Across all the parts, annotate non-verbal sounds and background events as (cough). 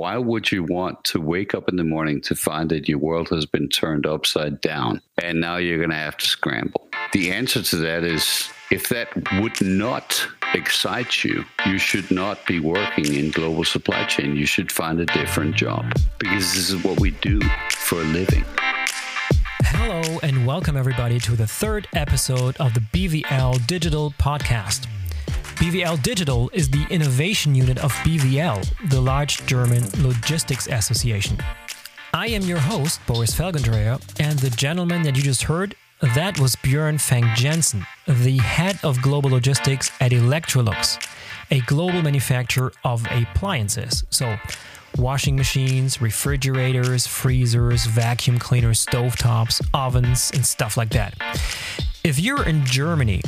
why would you want to wake up in the morning to find that your world has been turned upside down and now you're going to have to scramble? The answer to that is if that would not excite you, you should not be working in global supply chain. You should find a different job because this is what we do for a living. Hello, and welcome everybody to the third episode of the BVL Digital Podcast. BVL Digital is the innovation unit of BVL, the large German logistics association. I am your host, Boris Felgendreher, and the gentleman that you just heard, that was Björn Vang Jensen, the head of global logistics at Electrolux, a global manufacturer of appliances. So, washing machines, refrigerators, freezers, vacuum cleaners, stovetops, ovens, and stuff like that. If you're in Germany,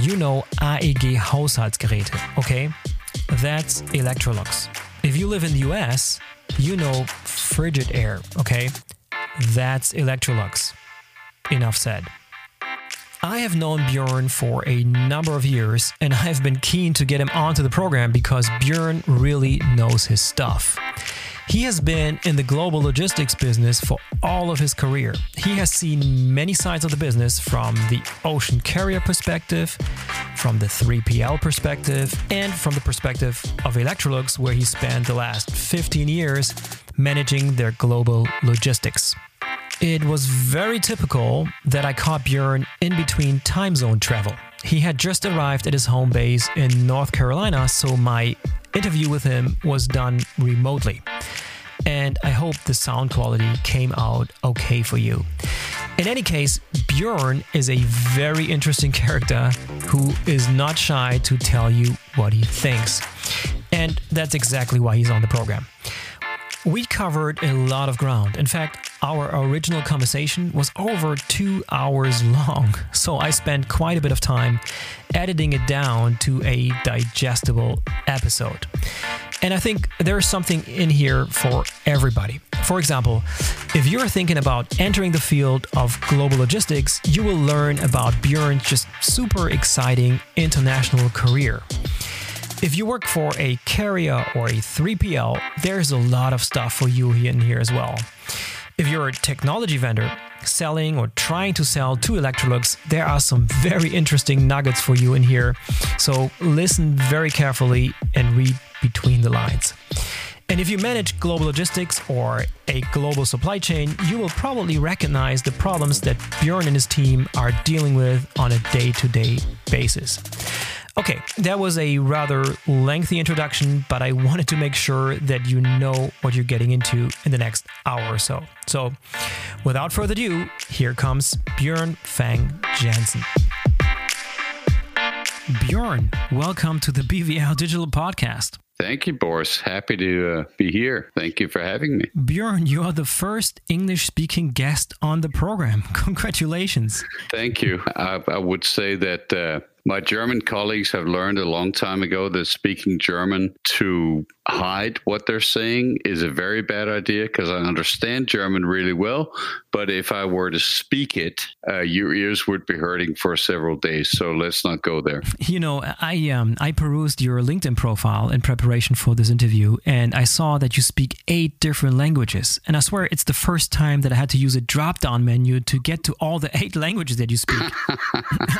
you know AEG Haushaltsgeräte, okay? That's Electrolux. If you live in the US, you know Frigidaire, okay? That's Electrolux. Enough said. I have known Björn for a number of years and I have been keen to get him onto the program because Björn really knows his stuff. He has been in the global logistics business for all of his career. He has seen many sides of the business from the ocean carrier perspective, from the 3PL perspective, and from the perspective of Electrolux, where he spent the last 15 years managing their global logistics. It was very typical that I caught Björn in between time zone travel. He had just arrived at his home base in North Carolina, so my interview with him was done remotely. And I hope the sound quality came out okay for you. In any case, Björn is a very interesting character who is not shy to tell you what he thinks. And that's exactly why he's on the program. We covered a lot of ground. In fact, our original conversation was over two hours long, so I spent quite a bit of time editing it down to a digestible episode. And I think there's something in here for everybody. For example, if you're thinking about entering the field of global logistics, you will learn about Björn's just super exciting international career. If you work for a carrier or a 3PL, there's a lot of stuff for you in here as well. If you're a technology vendor selling or trying to sell to Electrolux, there are some very interesting nuggets for you in here. So listen very carefully and read between the lines. And if you manage global logistics or a global supply chain, you will probably recognize the problems that Björn and his team are dealing with on a day to day basis. Okay, that was a rather lengthy introduction, but I wanted to make sure that you know what you're getting into in the next hour or so. So, without further ado, here comes Björn Vang Jensen. Björn, welcome to the BVL Digital Podcast. Thank you, Boris. Happy to uh, be here. Thank you for having me. Björn, you are the first English speaking guest on the program. (laughs) Congratulations. Thank you. I, I would say that. Uh, my German colleagues have learned a long time ago that speaking German to hide what they're saying is a very bad idea because I understand German really well. But if I were to speak it, uh, your ears would be hurting for several days. So let's not go there. (laughs) You know, I um, I perused your LinkedIn profile in preparation for this interview, and I saw that you speak eight different languages. And I swear it's the first time that I had to use a drop-down menu to get to all the (laughs) eight languages that you speak. (laughs)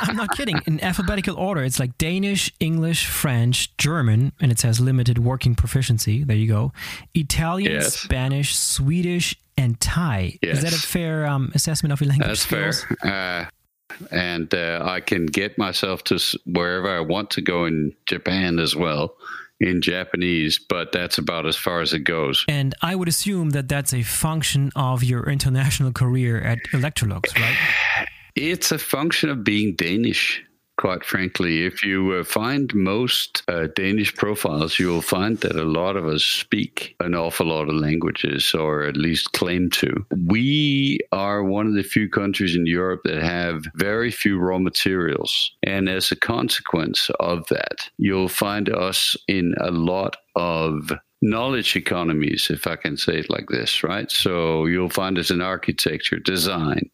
I'm not kidding. In alphabetical order, it's like Danish, English, French, German, and it says limited working proficiency proficiency. There you go. Italian, yes. Spanish, Swedish, and Thai. Yes. Is that a fair um, assessment of your language? That's skills? fair. Uh, and uh, I can get myself to wherever I want to go in Japan as well in Japanese, but that's about as far as it goes. And I would assume that that's a function of your international career at Electrolux, right? It's a function of being Danish quite frankly. If you uh, find most uh, Danish profiles, you will find that a lot of us speak an awful lot of languages, or at least claim to. We are one of the few countries in Europe that have very few raw materials. And as a consequence of that, you'll find us in a lot of knowledge economies, if I can say it like this, right? So you'll find us in architecture, design,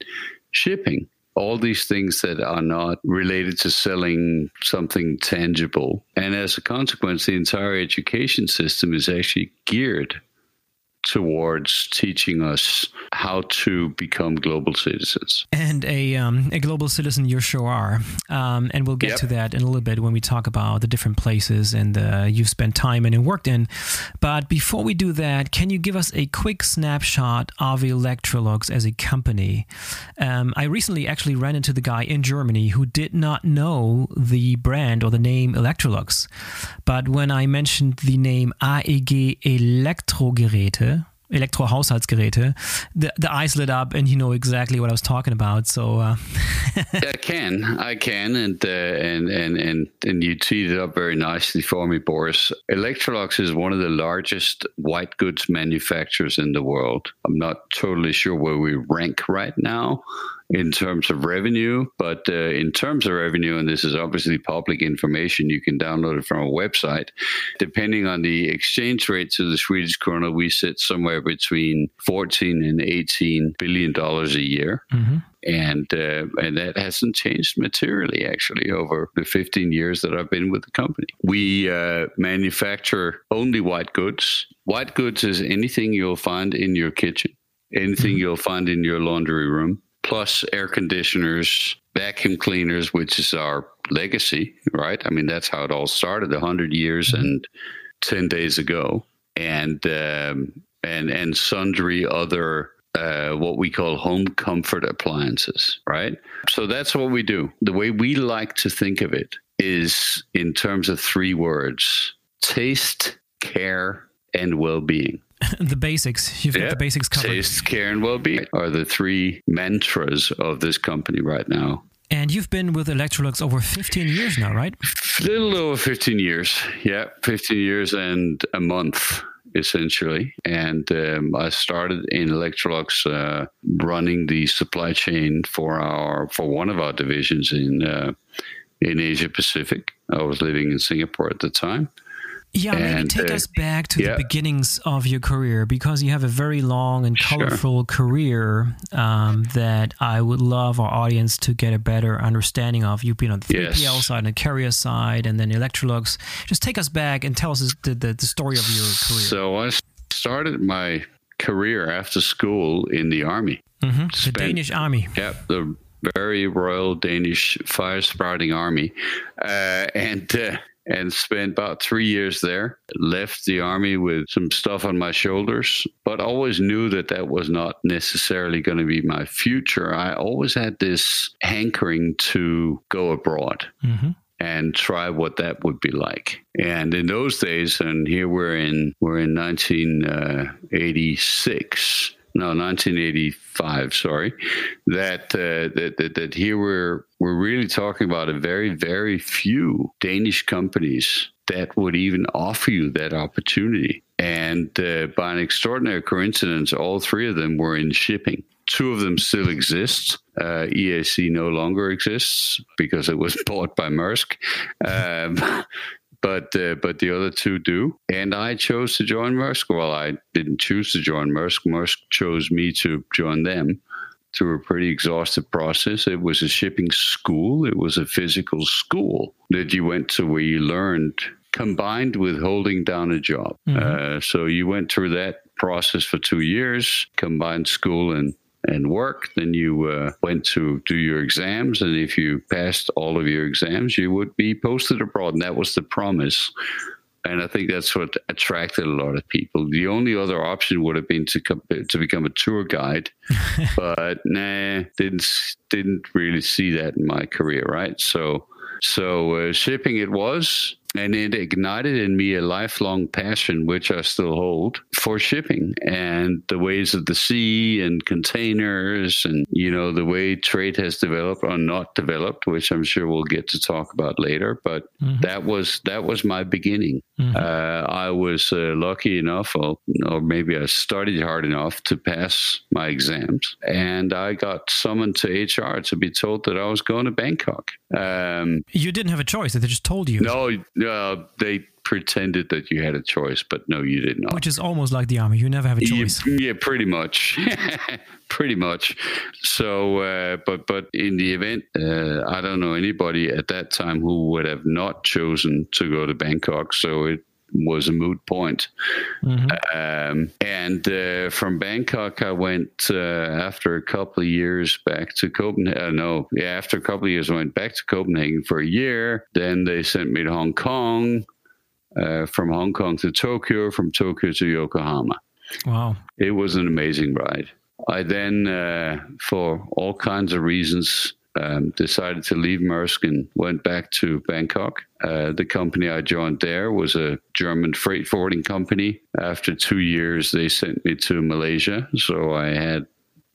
shipping all these things that are not related to selling something tangible. And as a consequence, the entire education system is actually geared towards teaching us how to become global citizens. And a, um, a global citizen you sure are. Um, and we'll get yep. to that in a little bit when we talk about the different places and uh, you've spent time in and worked in. But before we do that, can you give us a quick snapshot of Electrolux as a company? Um, I recently actually ran into the guy in Germany who did not know the brand or the name Electrolux. But when I mentioned the name AEG Elektrogeräte, Elektrohaushaltsgeräte, the, the eyes lit up and you know exactly what I was talking about. So uh. (laughs) I can, I can, and uh, and and and and you teed it up very nicely for me, Boris. Electrolux is one of the largest white goods manufacturers in the world. I'm not totally sure where we rank right now in terms of revenue. But uh, in terms of revenue, and this is obviously public information, you can download it from a website. Depending on the exchange rate to the Swedish krona, we sit somewhere between 14 and 18 billion dollars a year. Mm-hmm and uh, and that hasn't changed materially actually over the 15 years that I've been with the company. We uh, manufacture only white goods. White goods is anything you'll find in your kitchen, anything mm-hmm. you'll find in your laundry room, plus air conditioners, vacuum cleaners, which is our legacy, right? I mean, that's how it all started 100 years mm-hmm. and 10 days ago. And, um, and, and sundry other uh, what we call home comfort appliances, right? So that's what we do. The way we like to think of it is in terms of three words taste, care, and well being. (laughs) the basics. You've got the basics covered. Taste, care, and well-being are the three mantras of this company right now. And you've been with Electrolux over 15 years now, right? A little over 15 years. Yeah, 15 years and a month essentially. And um, I started in Electrolux uh, running the supply chain for our for one of our divisions in uh, in Asia Pacific. I was living in Singapore at the time, yeah, and, maybe take uh, us back to yeah. the beginnings of your career because you have a very long and colorful sure. career um, that I would love our audience to get a better understanding of. You've been on the 3PL yes. side, and the carrier side, and then Electrolux. Just take us back and tell us the, the, the story of your career. So I started my career after school in the army. Mm-hmm. Spent, the Danish army. Yep, the very royal Danish fire sprouting army, uh, and. Uh, and spent about three years there. Left the army with some stuff on my shoulders, but always knew that that was not necessarily going to be my future. I always had this hankering to go abroad. Mm-hmm and try what that would be like. And in those days, and here we're in we're in 1986 no 1985 sorry. That, uh, that, that that here we're we're really talking about a very very few danish companies that would even offer you that opportunity. And uh, by an extraordinary coincidence all three of them were in shipping. Two of them still exist. Uh, EAC no longer exists because it was (laughs) bought by Maersk. Um, but uh, but the other two do. And I chose to join Maersk. Well, I didn't choose to join Maersk. Maersk chose me to join them through a pretty exhaustive process. It was a shipping school. It was a physical school that you went to where you learned combined with holding down a job. Mm-hmm. Uh, so you went through that process for two years, combined school and and work. Then you uh, went to do your exams, and if you passed all of your exams, you would be posted abroad. And that was the promise. And I think that's what attracted a lot of people. The only other option would have been to come, to become a tour guide, (laughs) but nah, didn't didn't really see that in my career. Right, so so uh, shipping it was and it ignited in me a lifelong passion, which I still hold, for shipping and the ways of the sea and containers and, you know, the way trade has developed or not developed, which I'm sure we'll get to talk about later. But mm-hmm. that was that was my beginning. Mm-hmm. Uh, I was uh, lucky enough, or, or maybe I studied hard enough to pass my exams. And I got summoned to HR to be told that I was going to Bangkok. Um, you didn't have a choice. They just told you. No, uh, they pretended that you had a choice, but no, you did not. Which is almost like the army. You never have a choice. Yeah, yeah pretty much. (laughs) pretty much. So, uh, but but in the event, uh, I don't know anybody at that time who would have not chosen to go to Bangkok. So it was a moot point. Mm-hmm. Um, and uh, from Bangkok, I went uh, after a couple of years back to Copenhagen. Uh, no, yeah, after a couple of years, I went back to Copenhagen for a year. Then they sent me to Hong Kong. Uh, from Hong Kong to Tokyo, from Tokyo to Yokohama. Wow. It was an amazing ride. I then, uh, for all kinds of reasons, um, decided to leave Maersk and went back to Bangkok. Uh, the company I joined there was a German freight forwarding company. After two years, they sent me to Malaysia. So I had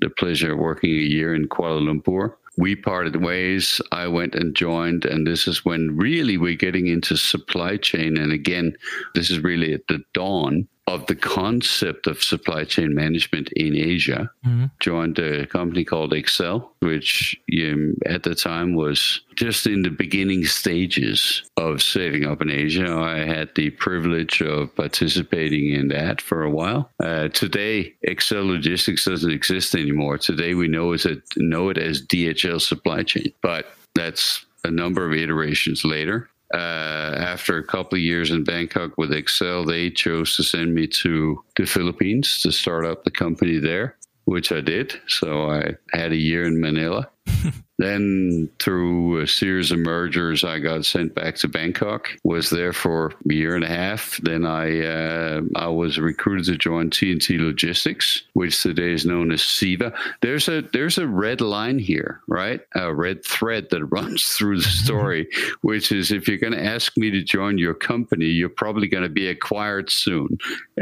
the pleasure of working a year in Kuala Lumpur. We parted ways. I went and joined, and this is when really we're getting into supply chain. And again, this is really at the dawn of the concept of supply chain management in Asia. Mm-hmm. Joined a company called Exel, which um, at the time was just in the beginning stages of setting up in Asia. I had the privilege of participating in that for a while. Uh, today, Exel Logistics doesn't exist anymore. Today, we know it, know it as DHL Supply Chain, but that's a number of iterations later uh, after a couple of years in Bangkok with Exel, they chose to send me to the Philippines to start up the company there, which I did. So I had a year in Manila. (laughs) Then, through a series of mergers, I got sent back to Bangkok. Was there for a year and a half. Then I uh, I was recruited to join TNT Logistics, which today is known as CEVA. There's a there's a red line here, right? A red thread that (laughs) runs through the story, which is if you're going to ask me to join your company, you're probably going to be acquired soon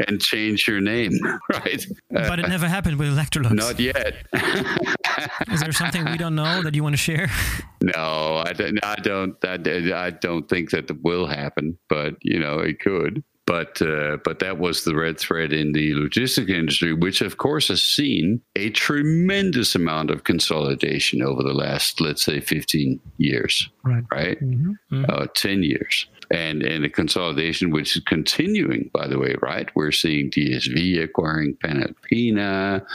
and change your name, (laughs) right? But it never happened with Electrolux. Not yet. is there something we don't know that you want to share? (laughs) No, I don't. I don't. I, don't think that will happen, but you know, it could. But uh, but that was the red thread in the logistic industry, which of course has seen a tremendous amount of consolidation over the last, let's say, fifteen years, right? Right, mm-hmm. Mm-hmm. Uh, ten years and and a consolidation which is continuing by the way right we're seeing dsv acquiring panalpina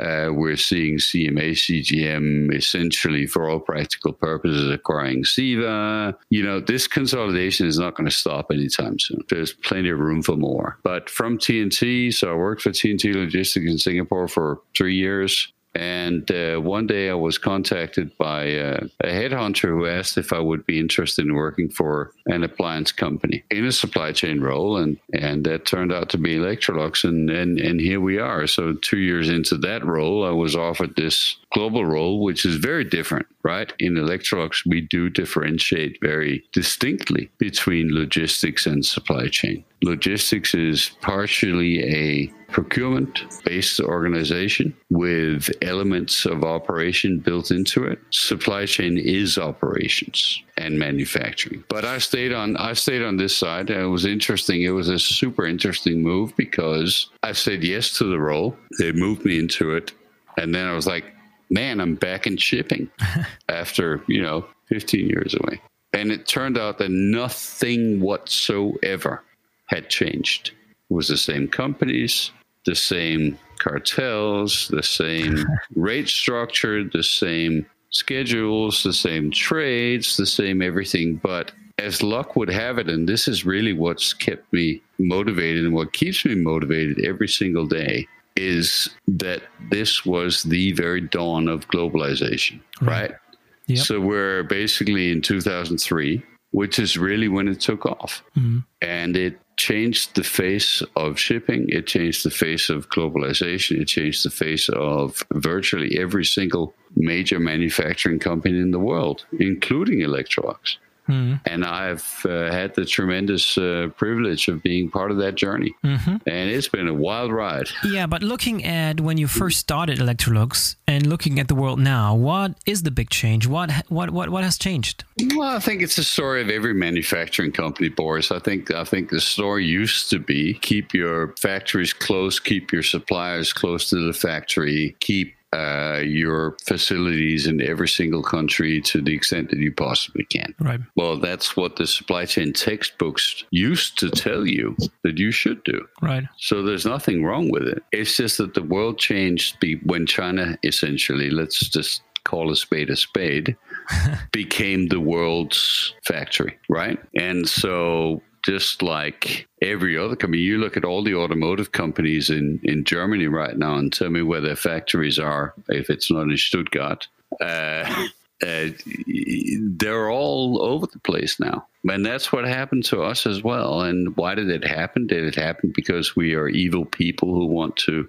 uh, we're seeing CMA CGM essentially, for all practical purposes, acquiring CEVA. You know, this consolidation is not going to stop anytime soon. There's plenty of room for more. But from TNT, so I worked for TNT Logistics in Singapore for three years. And uh, one day I was contacted by uh, a headhunter who asked if I would be interested in working for an appliance company in a supply chain role. And, and that turned out to be Electrolux. And, and, and here we are. So, two years into that role, I was offered this global role, which is very different, right? In Electrolux, we do differentiate very distinctly between logistics and supply chain. Logistics is partially a procurement based organization with elements of operation built into it. Supply chain is operations and manufacturing. But I stayed on I stayed on this side. It was interesting. It was a super interesting move because I said yes to the role. They moved me into it. And then I was like, man, I'm back in shipping (laughs) after, you know, 15 years away. And it turned out that nothing whatsoever had changed. It was the same companies, the same cartels, the same (laughs) rate structure, the same schedules, the same trades, the same everything. But as luck would have it, and this is really what's kept me motivated and what keeps me motivated every single day, is that this was the very dawn of globalization, right? right? Yep. So we're basically in 2003, which is really when it took off. Mm-hmm. And it changed the face of shipping, it changed the face of globalization, it changed the face of virtually every single major manufacturing company in the world, including Electrolux. Mm-hmm. And I've uh, had the tremendous uh, privilege of being part of that journey. Mm-hmm. And it's been a wild ride. (laughs) Yeah, but looking at when you first started Electrolux and looking at the world now, what is the big change? What what what what has changed? Well, I think it's the story of every manufacturing company, Boris. I think I think the story used to be keep your factories close, keep your suppliers close to the factory, keep uh, your facilities in every single country to the extent that you possibly can. Right. Well, that's what the supply chain textbooks used to tell you that you should do. Right. So there's nothing wrong with it. It's just that the world changed when China essentially, let's just call a spade a spade, (laughs) became the world's factory, right? And so just like every other company. You look at all the automotive companies in, in Germany right now and tell me where their factories are, if it's not in Stuttgart. Uh, (laughs) uh, they're all over the place now. And that's what happened to us as well. And why did it happen? Did it happen because we are evil people who want to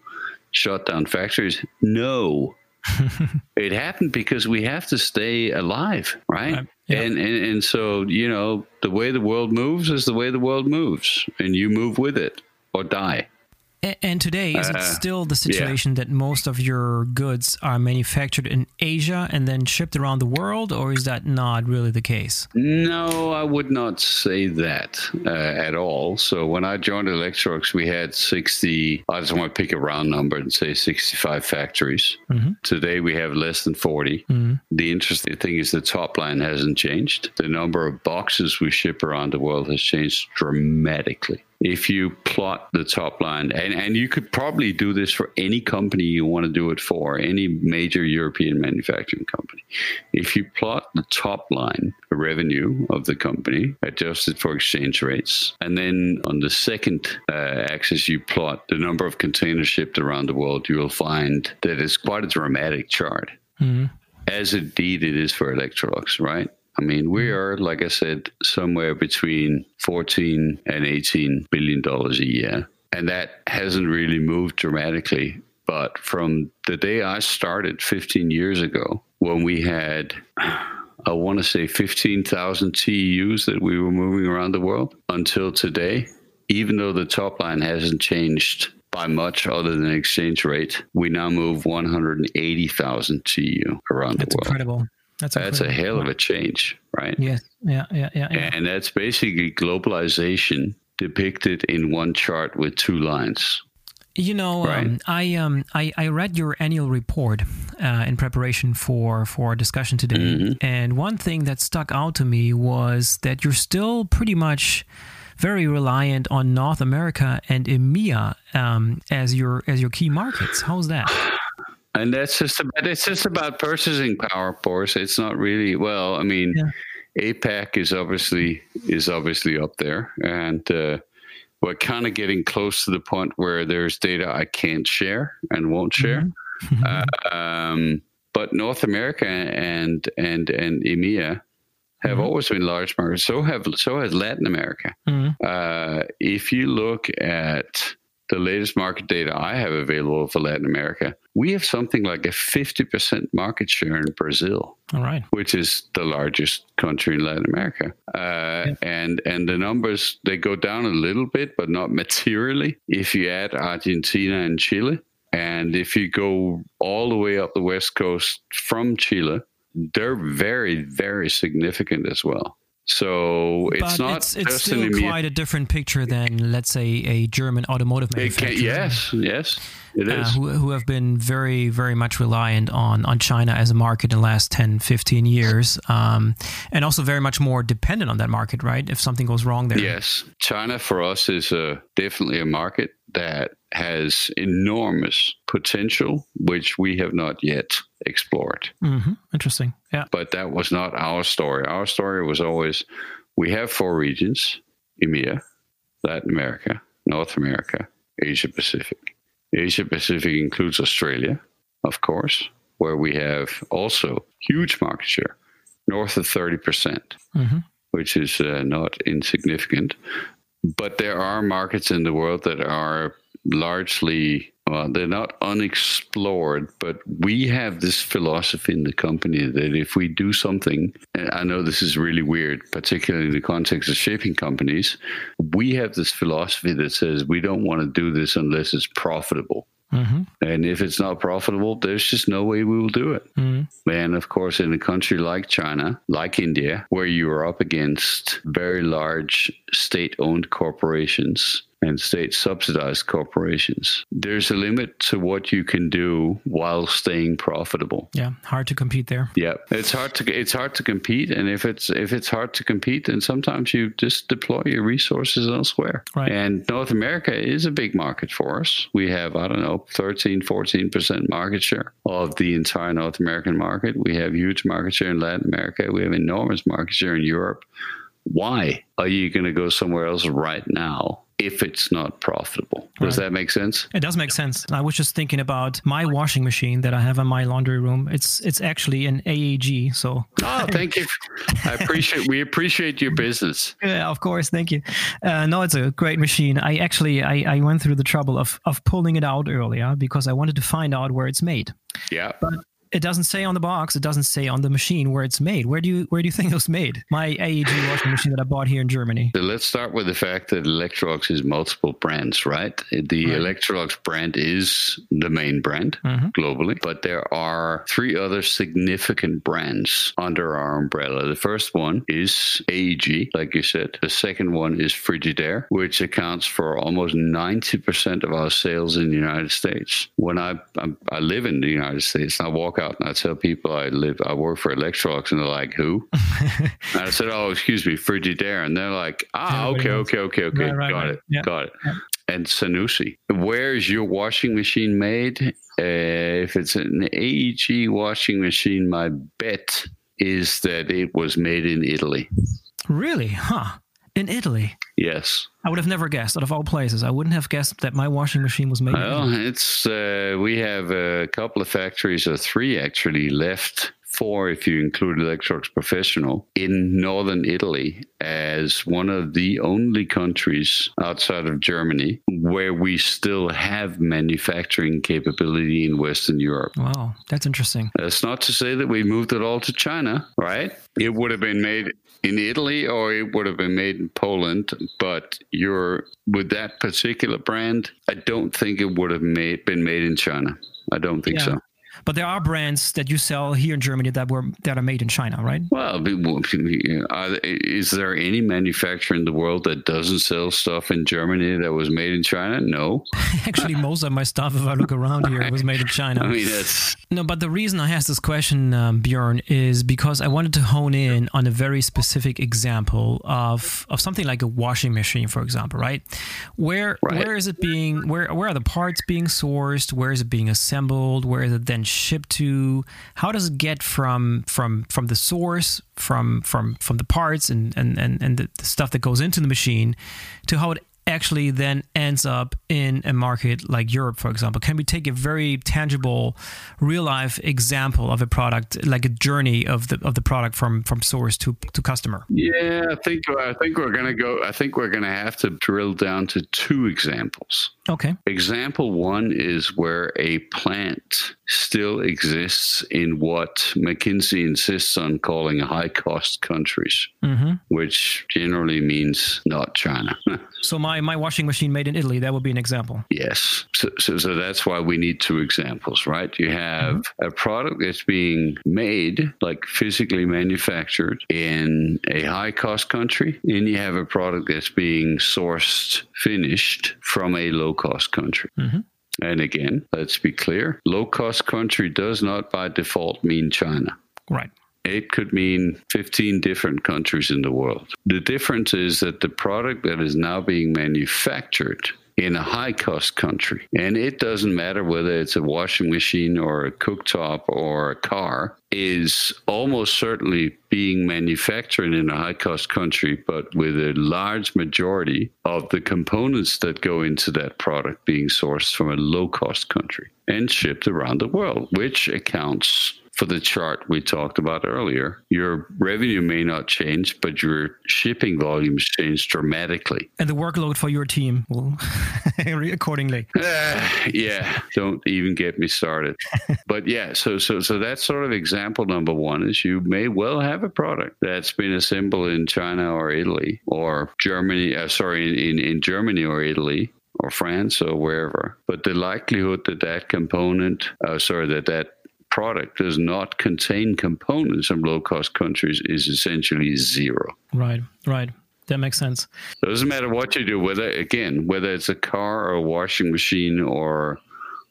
shut down factories? No. (laughs) it happened because we have to stay alive, right? And, and and so you know the way the world moves is the way the world moves, and you move with it or die. And today, is it uh, still the situation yeah. that most of your goods are manufactured in Asia and then shipped around the world, or is that not really the case? No, I would not say that uh, at all. So when I joined Electrolux, we had 60, I just want to pick a round number and say 65 factories. Mm-hmm. Today we have less than 40. Mm-hmm. The interesting thing is the top line hasn't changed. The number of boxes we ship around the world has changed dramatically if you plot the top line, and, and you could probably do this for any company you want to do it for, any major European manufacturing company. If you plot the top line, the revenue of the company adjusted for exchange rates, and then on the second uh, axis, you plot the number of containers shipped around the world, you will find that it's quite a dramatic chart. Mm-hmm. As indeed it is for Electrolux, right? I mean, we mm-hmm. are, like I said, somewhere between 14 and 18 billion dollars a year. And that hasn't really moved dramatically. But from the day I started 15 years ago, when we had, I want to say 15,000 TEUs that we were moving around the world until today, even though the top line hasn't changed by much other than exchange rate, we now move 180,000 TEU around That's the world. That's incredible. That's, that's a hell of a change, right? Yeah, yeah, yeah, yeah, yeah. And that's basically globalization depicted in one chart with two lines. You know, um, right. um, I um I, I read your annual report uh, in preparation for for our discussion today, mm-hmm. and one thing that stuck out to me was that you're still pretty much very reliant on North America and EMEA um, as your as your key markets. How's that? (sighs) (laughs) And that's just about it's just about purchasing power, of course. It's not really well. I mean, yeah. APAC is obviously is obviously up there, and uh, we're kind of getting close to the point where there's data I can't share and won't share. Mm-hmm. uh, um, but North America and and and EMEA have mm-hmm. always been large markets. So have so has Latin America. Mm-hmm. Uh, if you look at the latest market data I have available for Latin America, we have something like a 50% market share in Brazil. All right. Which is the largest country in Latin America. Uh, yeah. and, and the numbers, they go down a little bit, but not (laughs) materially if you add Argentina and Chile. And if you go all the way up the west coast from Chile, they're very, very significant as well. So it's but not. It's, it's still quite a different picture than, let's say, a German automotive manufacturer. Can, yes, yes, it is. uh. Who, who, have been very, very much reliant on, on China as a market in the last 10, 15 years, um, and also very much more dependent on that market, right? If something goes wrong there. Yes, China for us is a, definitely a market that has enormous potential, which we have not yet explored. Mm-hmm. Interesting. Yeah. But that was not our story. Our story was always we have four regions EMEA, Latin America, North America, Asia Pacific. Asia Pacific includes Australia, of course, where we have also huge market share, north of 30%, percent mm-hmm. which is uh, not insignificant. But there are markets in the world that are largely well, they're not unexplored, but we have this philosophy in the company that if we do something, and I know this is really weird, particularly in the context of shaping companies, we have this philosophy that says we don't want to do this unless it's profitable. Mm-hmm. And if it's not profitable, there's just no way we will do it. Mm-hmm. And of course, in a country like China, like India, where you are up against very large state owned corporations and state subsidized corporations. There's a limit to what you can do while staying profitable. Yeah, hard to compete there. Yeah, it's hard to it's hard to compete, and if it's if it's hard to compete, then sometimes you just deploy your resources elsewhere. Right. And North America is a big market for us. We have I don't know 13, 14 percent market share of the entire North American market. We have huge market share in Latin America. We have enormous market share in Europe why are you going to go somewhere else right now if it's not profitable. Does right. that make sense? It does make sense. I was just thinking about my washing machine that I have in my laundry room. It's it's actually an AEG. So oh, thank you. I appreciate we appreciate your business. (laughs) Yeah, of course. Thank you. Uh, no, it's a great machine. I actually I, I went through the trouble of of pulling it out earlier because I wanted to find out where it's made. Yeah. But it doesn't say on the box. It doesn't say on the machine where it's made. Where do you where do you think (laughs) it was made? My AEG washing machine that I bought here in Germany. So let's start with the fact that Electrolux is multiple brands, right? The right. Electrolux brand is the main brand mm-hmm. globally, but there are three other significant brands under our umbrella. The first one is AEG, like you said. The second one is Frigidaire, which accounts for almost 90% of our sales in the United States. When I I, I live in the United States, I walk out out and I tell people I live, I work for Electrolux, and they're like, "Who?" (laughs) I said, "Oh, excuse me, Frigidaire," and they're like, "Ah, okay, okay, okay, okay, right, right, got right. it, yeah. got it." Yeah. And Zanussi, where is your washing machine made? Uh, if it's an AEG washing machine, my bet is that it was made in Italy. Really? Huh? In Italy? Yes. I would have never guessed. Out of all places, I wouldn't have guessed that my washing machine was made. Well, it's uh, we have a couple of factories, or three actually, left four if you include Electrolux Professional in northern Italy as one of the only countries outside of Germany where we still have manufacturing capability in Western Europe. Wow, that's interesting. That's not to say that we moved it all to China, right? It would have been made in Italy or it would have been made in Poland, but you're with that particular brand, I don't think it would have made, been made in China. I don't think yeah. so. But there are brands that you sell here in Germany that were that are made in China, right? Well, is there any manufacturer in the world that doesn't sell stuff in Germany that was made in China? No. (laughs) Actually, most of my stuff, if I look around here, was made in China. (laughs) I mean, that's no. But the reason I asked this question, um, Bjorn, is because I wanted to hone in on a very specific example of of something like a washing machine, for example, right? Where right. where is it being? Where where are the parts being sourced? Where is it being assembled? Where is it then shipped to? How does it get from from from the source, from from from the parts and and and, and the, the stuff that goes into the machine, to how it actually then ends up in a market like Europe, for example? Can we take a very tangible, real life example of a product, like a journey of the of the product from from source to to customer? Yeah, I think I think we're gonna go. I think we're gonna have to drill down to two examples. Okay. Example one is where a plant still exists in what McKinsey insists on calling high cost countries, mm-hmm. which generally means not China. (laughs) so my, my washing machine made in Italy, that would be an example. Yes. So, so, so that's why we need two examples, right? You have mm-hmm. a product that's being made, like physically manufactured in a high cost country, and you have a product that's being sourced, finished from a low cost country. Mm-hmm. And again, let's be clear low cost country does not by default mean China. Right. It could mean 15 different countries in the world. The difference is that the product that is now being manufactured in a high cost country. And it doesn't matter whether it's a washing machine or a cooktop or a car, is almost certainly being manufactured in a high cost country, but with a large majority of the components that go into that product being sourced from a low cost country and shipped around the world, which accounts for the chart we talked about earlier, your revenue may not change, but your shipping volumes change dramatically. And the workload for your team will (laughs) accordingly. Uh, (sighs) yeah, don't even get me started. (laughs) but yeah, so so so that's sort of example number one is you may well have a product that's been assembled in China or Italy or Germany, uh, sorry, in, in Germany or Italy or France or wherever. But the likelihood that that component, uh, sorry, that that product does not contain components from low cost countries is essentially zero. Right, right. That makes sense. It doesn't matter what you do, whether again, whether it's a car or a washing machine or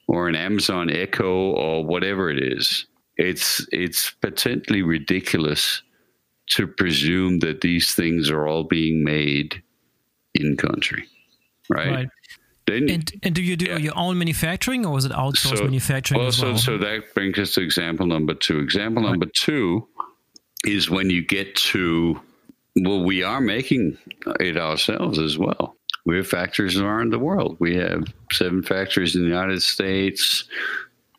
or an Amazon Echo or whatever it is. It's it's potentially ridiculous to presume that these things are all being made in country. Right. right. And, and do you do yeah. your own manufacturing or is it outsourced so, manufacturing? Well? so that brings us to example number two. Example right. number two is when you get to Well, we are making it ourselves as well. We have factories around the world. We have seven factories in the United States,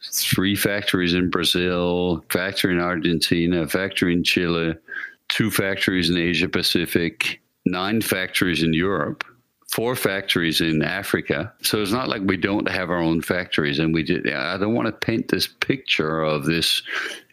three factories in Brazil, factory in Argentina, factory in Chile, two factories in Asia Pacific, nine factories in Europe, four factories in Africa. So it's not like we don't have our own factories. And we did, I don't want to paint this picture of this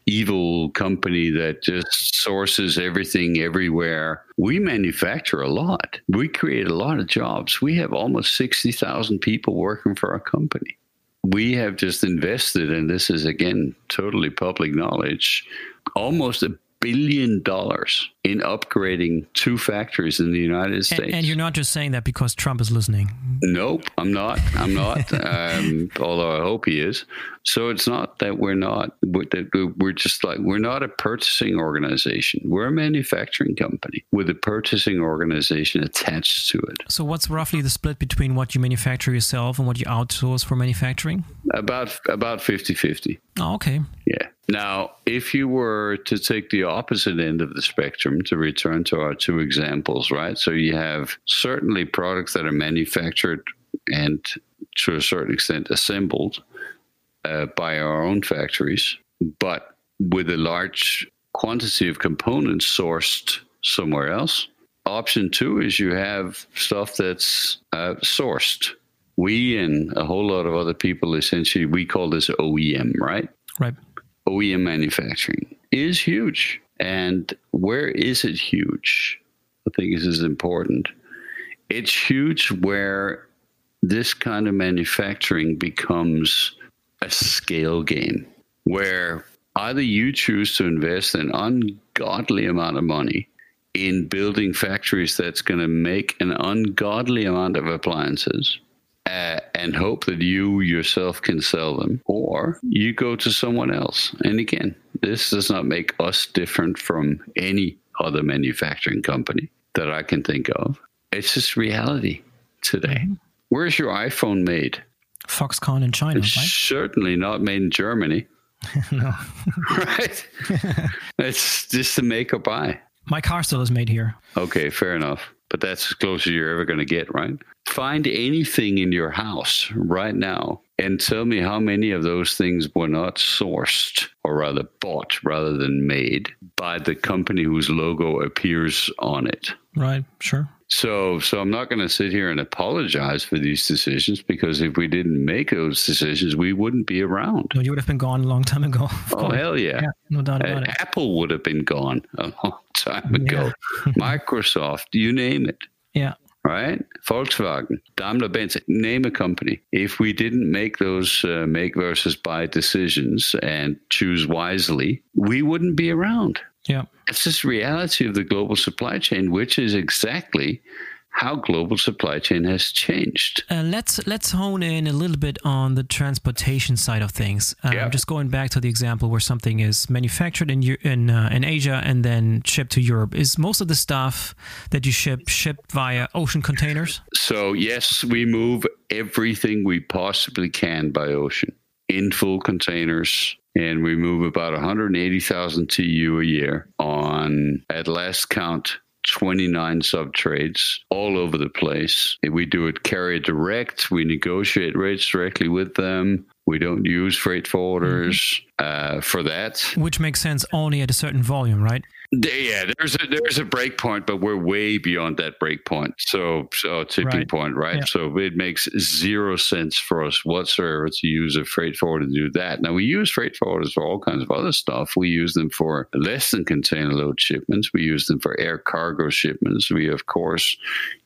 evil company that just sources everything everywhere. We manufacture a lot. We create a lot of jobs. We have almost 60,000 people working for our company. We have just invested, and this is again totally public knowledge, almost a billion dollars in upgrading two factories in the United States. And, and, you're not just saying that because Trump is listening. Nope, I'm not. I'm not. (laughs) um, although I hope he is. So it's not that we're not. We're just like we're not a purchasing organization. We're a manufacturing company with a purchasing organization attached to it. So what's roughly the split between what you manufacture yourself and what you outsource for manufacturing? About about 50-50. Oh, okay. Yeah. Now, if you were to take the opposite end of the spectrum, to return to our two examples, right? So you have certainly products that are manufactured and to a certain extent assembled uh, by our own factories, but with a large quantity of components sourced somewhere else. Option two is you have stuff that's uh, sourced. We and a whole lot of other people essentially, we call this OEM, right? Right. OEM manufacturing is huge. And where is it huge? I think this is important. It's huge where this kind of manufacturing becomes a scale game, where either you choose to invest an ungodly amount of money in building factories that's going to make an ungodly amount of appliances uh, and hope that you yourself can sell them, or you go to someone else. And again, this does not make us different from any other manufacturing company that I can think of. It's just reality today. Mm-hmm. Where's your iPhone made? Foxconn in China. It's right? certainly not made in Germany. (laughs) (laughs) no. right? (laughs) it's just a make or buy. My car still is made here. Okay, fair enough. But that's as close as you're ever going to get, right? Find anything in your house right now and tell me how many of those things were not sourced or rather bought rather than made by the company whose logo appears on it. Right, sure. So, so I'm not going to sit here and apologize for these decisions because if we didn't make those decisions, we wouldn't be around. No, you would have been gone a long time ago. (laughs) Oh hell yeah. yeah! no doubt about uh, it. Apple would have been gone (laughs) a long time ago. Yeah. (laughs) Microsoft, you name it. Yeah. Right, Volkswagen, Daimler Benz, name a company. If we didn't make those uh, make versus buy decisions and choose wisely, we wouldn't be around. Yeah. It's this reality of the global supply chain, which is exactly how global supply chain has changed. Uh, let's let's hone in a little bit on the transportation side of things. Uh, yeah. Just going back to the example where something is manufactured in in uh, in Asia and then shipped to Europe. Is most of the stuff that you ship shipped via ocean containers? So yes, we move everything we possibly can by ocean in full containers and we move about 180,000 TEU a year on, at last count, 29 sub trades all over the place. We do it carrier direct. We negotiate rates directly with them. We don't use freight forwarders mm-hmm. uh, for that. Which makes sense only at a certain volume, right? Yeah, there's a there's a break point, but we're way beyond that break point. So so tipping right. point, right? Yeah. So it makes zero sense for us whatsoever to use a freight forwarder to do that. Now we use freight forwarders for all kinds of other stuff. We use them for less than container load shipments. We use them for air cargo shipments. We of course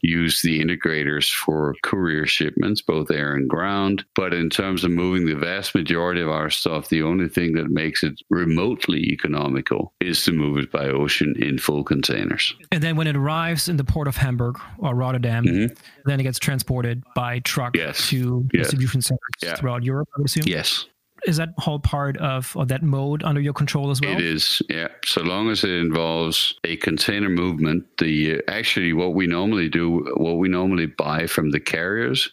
use the integrators for courier shipments, both air and ground. But in terms of moving the vast majority of our stuff, the only thing that makes it remotely economical is to move it by ocean in full containers. And then when it arrives in the port of Hamburg or Rotterdam, mm-hmm. then it gets transported by truck yes. to yes. distribution centers yeah. throughout Europe, I would assume? Yes. Is that whole part of, of that mode under your control as well? It is, yeah. So long as it involves a container movement, the actually what we normally do, what we normally buy from the carriers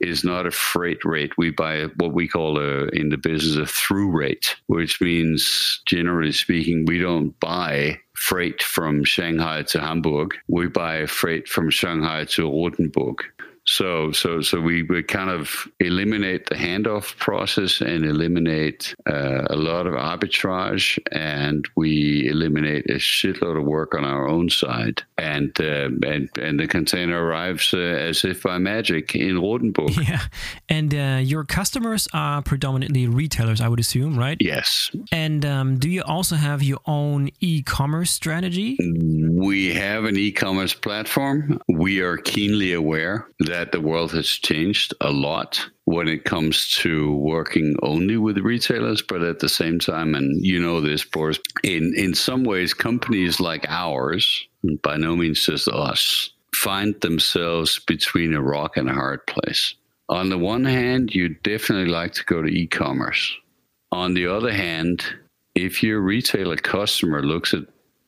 is not a freight rate. We buy what we call a, in the business a through rate, which means generally speaking, we don't buy freight from Shanghai to Hamburg. We buy freight from Shanghai to Rothenburg. So, so, so we, we kind of eliminate the handoff process and eliminate uh, a lot of arbitrage, and we eliminate a shitload of work on our own side. And uh, and and the container arrives uh, as if by magic in Rothenburg. (laughs) Yeah, and uh, your customers are predominantly retailers, I would assume, right? Yes. And um, do you also have your own e-commerce strategy? We have an e-commerce platform. We are keenly aware that that the world has changed a lot when it comes to working only with retailers, but at the same time, and you know this, Boris, in, in some ways, companies like ours, by no means just us, find themselves between a rock and a hard place. On the one hand, you definitely like to go to e commerce. On the other hand, if your retailer customer looks at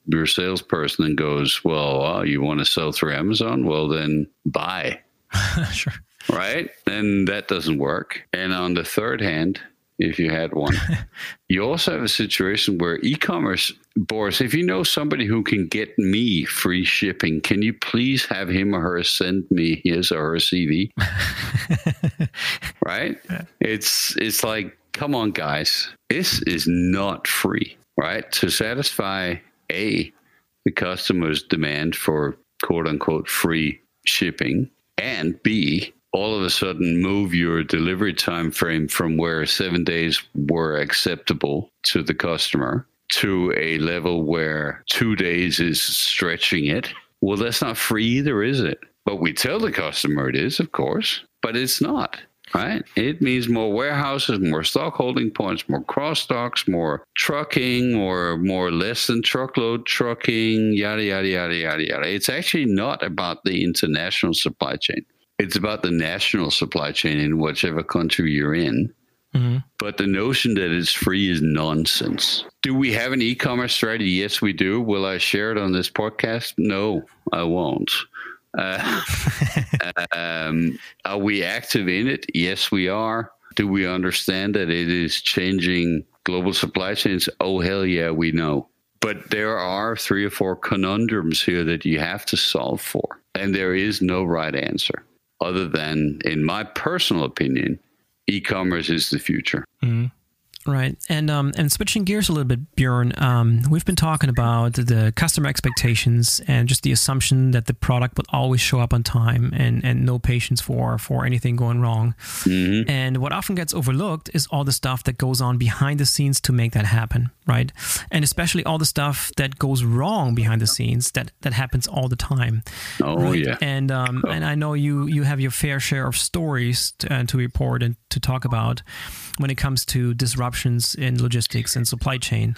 your salesperson and goes, Well, uh, you want to sell through Amazon? Well, then buy (laughs) sure. Right? And that doesn't work. And on the third hand, if you had one, (laughs) you also have a situation where e commerce, Boris, if you know somebody who can get me free shipping, can you please have him or her send me his or her CV? (laughs) right? Yeah. It's it's like, come on, guys, this is not free, right? To satisfy a the customer's demand for quote unquote free shipping and B, all of a sudden move your delivery time frame from where seven days were acceptable to the customer to a level where two days is stretching it. Well, that's not free either, is it? But we tell the customer it is, of course, but it's not. Right? It means more warehouses, more stock holding points, more cross docks, more trucking, or more less than truckload trucking, yada, yada, yada, yada, yada. It's actually not about the international supply chain. It's about the national supply chain in whichever country you're in. Mm-hmm. But the notion that it's free is nonsense. Do we have an e commerce strategy? Yes, we do. Will I share it on this podcast? No, I won't. Uh, (laughs) um, are we active in it? Yes, we are. Do we understand that it is changing global supply chains? Oh, hell yeah, we know. But there are three or four conundrums here that you have to solve for. And there is no right answer other than, in my personal opinion, e commerce is the future. Mm-hmm. Right, and um, and switching gears a little bit, Bjorn, um, we've been talking about the customer expectations and just the assumption that the product would always show up on time and, and no patience for for anything going wrong. Mm-hmm. And what often gets overlooked is all the stuff that goes on behind the scenes to make that happen, right? And especially all the stuff that goes wrong behind the scenes that that happens all the time. Oh right? yeah, and um, oh. and I know you you have your fair share of stories to, uh, to report and to talk about when it comes to disruptions in logistics and supply chain,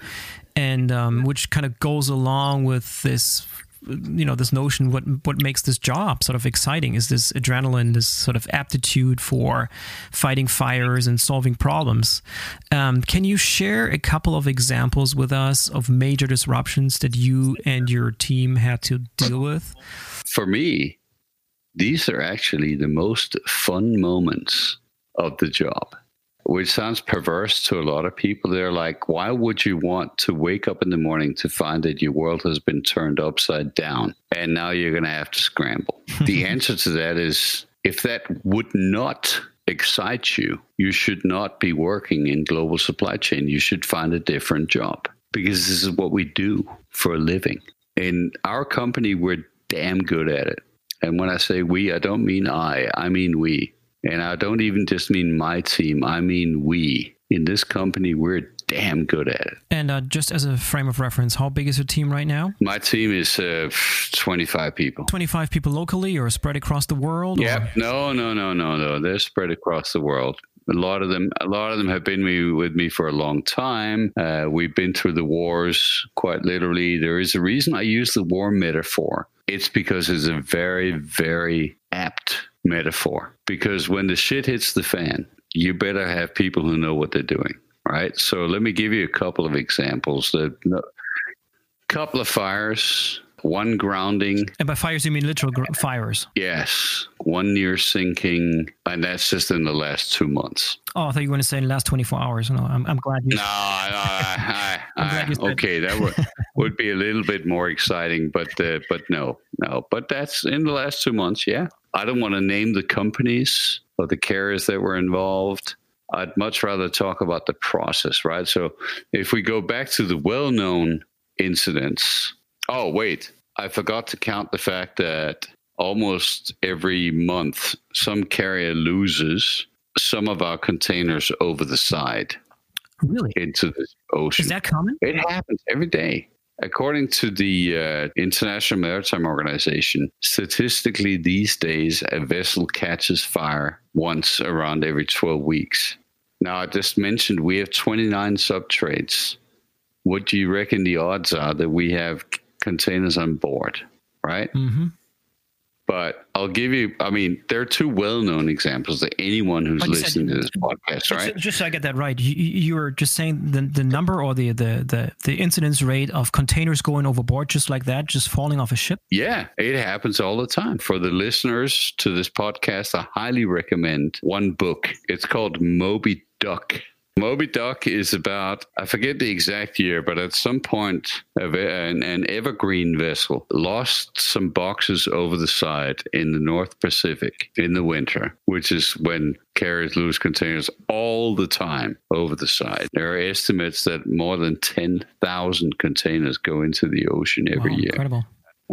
and um, which kind of goes along with this you know this notion what what makes this job sort of exciting is this adrenaline this sort of aptitude for fighting fires and solving problems. Um, can you share a couple of examples with us of major disruptions that you and your team had to deal with? For me these are actually the most fun moments of the job which sounds perverse to a lot of people. They're like, why would you want to wake up in the morning to find that your world has been turned upside down and now you're going to have to scramble? (laughs) the answer to that is if that would not excite you, you should not be working in global supply chain. You should find a different job because this is what we do for a living. In our company, we're damn good at it. And when I say we, I don't mean I, I mean we. And I don't even just mean my team, I mean we. In this company, we're damn good at it. And uh, just as a frame of reference, how big is your team right now? My team is uh, 25 people. 25 people locally or spread across the world? Yeah, no, no, no, no, no. They're spread across the world. A lot of them, a lot of them have been me, with me for a long time. Uh, we've been through the wars quite literally. There is a reason I use the war metaphor. It's because it's a very, very apt metaphor because when the shit hits the fan, you better have people who know what they're doing. Right. So let me give you a couple of examples. A couple of fires one grounding. And by fires, you mean literal gr- fires? Yes, one near sinking, and that's just in the last two months. Oh, I thought you were going to say in the last 24 hours. No, I'm, I'm glad you. No, no I, (laughs) I'm glad you okay, that would, (laughs) would be a little bit more exciting, but uh, but no, no, but that's in the last two months. Yeah, I don't want to name the companies or the carriers that were involved. I'd much rather talk about the process, right? So if we go back to the well-known incidents, oh wait, I forgot to count the fact that almost every month some carrier loses some of our containers over the side Really? into the ocean. Is that common? It happens every day. According to the uh, International Maritime Organization, statistically these days a vessel catches fire once around every 12 weeks. Now, I just mentioned we have 29 subtrades. What do you reckon the odds are that we have containers on board, right? Mm-hmm. But I'll give you, I mean, there are two well known examples that anyone who's Like you said, listening to this podcast, right? Just, so I get that right, you were just saying the, the number or the, the, the, the incidence rate of containers going overboard just like that, just falling off a ship? Yeah, it happens all the time. For the listeners to this podcast, I highly recommend one book. It's called Moby Duck. Moby Duck is about, I forget the exact year, but at some point, an, an evergreen vessel lost some boxes over the side in the North Pacific in the winter, which is when carriers lose containers all the time over the side. There are estimates that more than 10,000 containers go into the ocean every Wow, year. Incredible.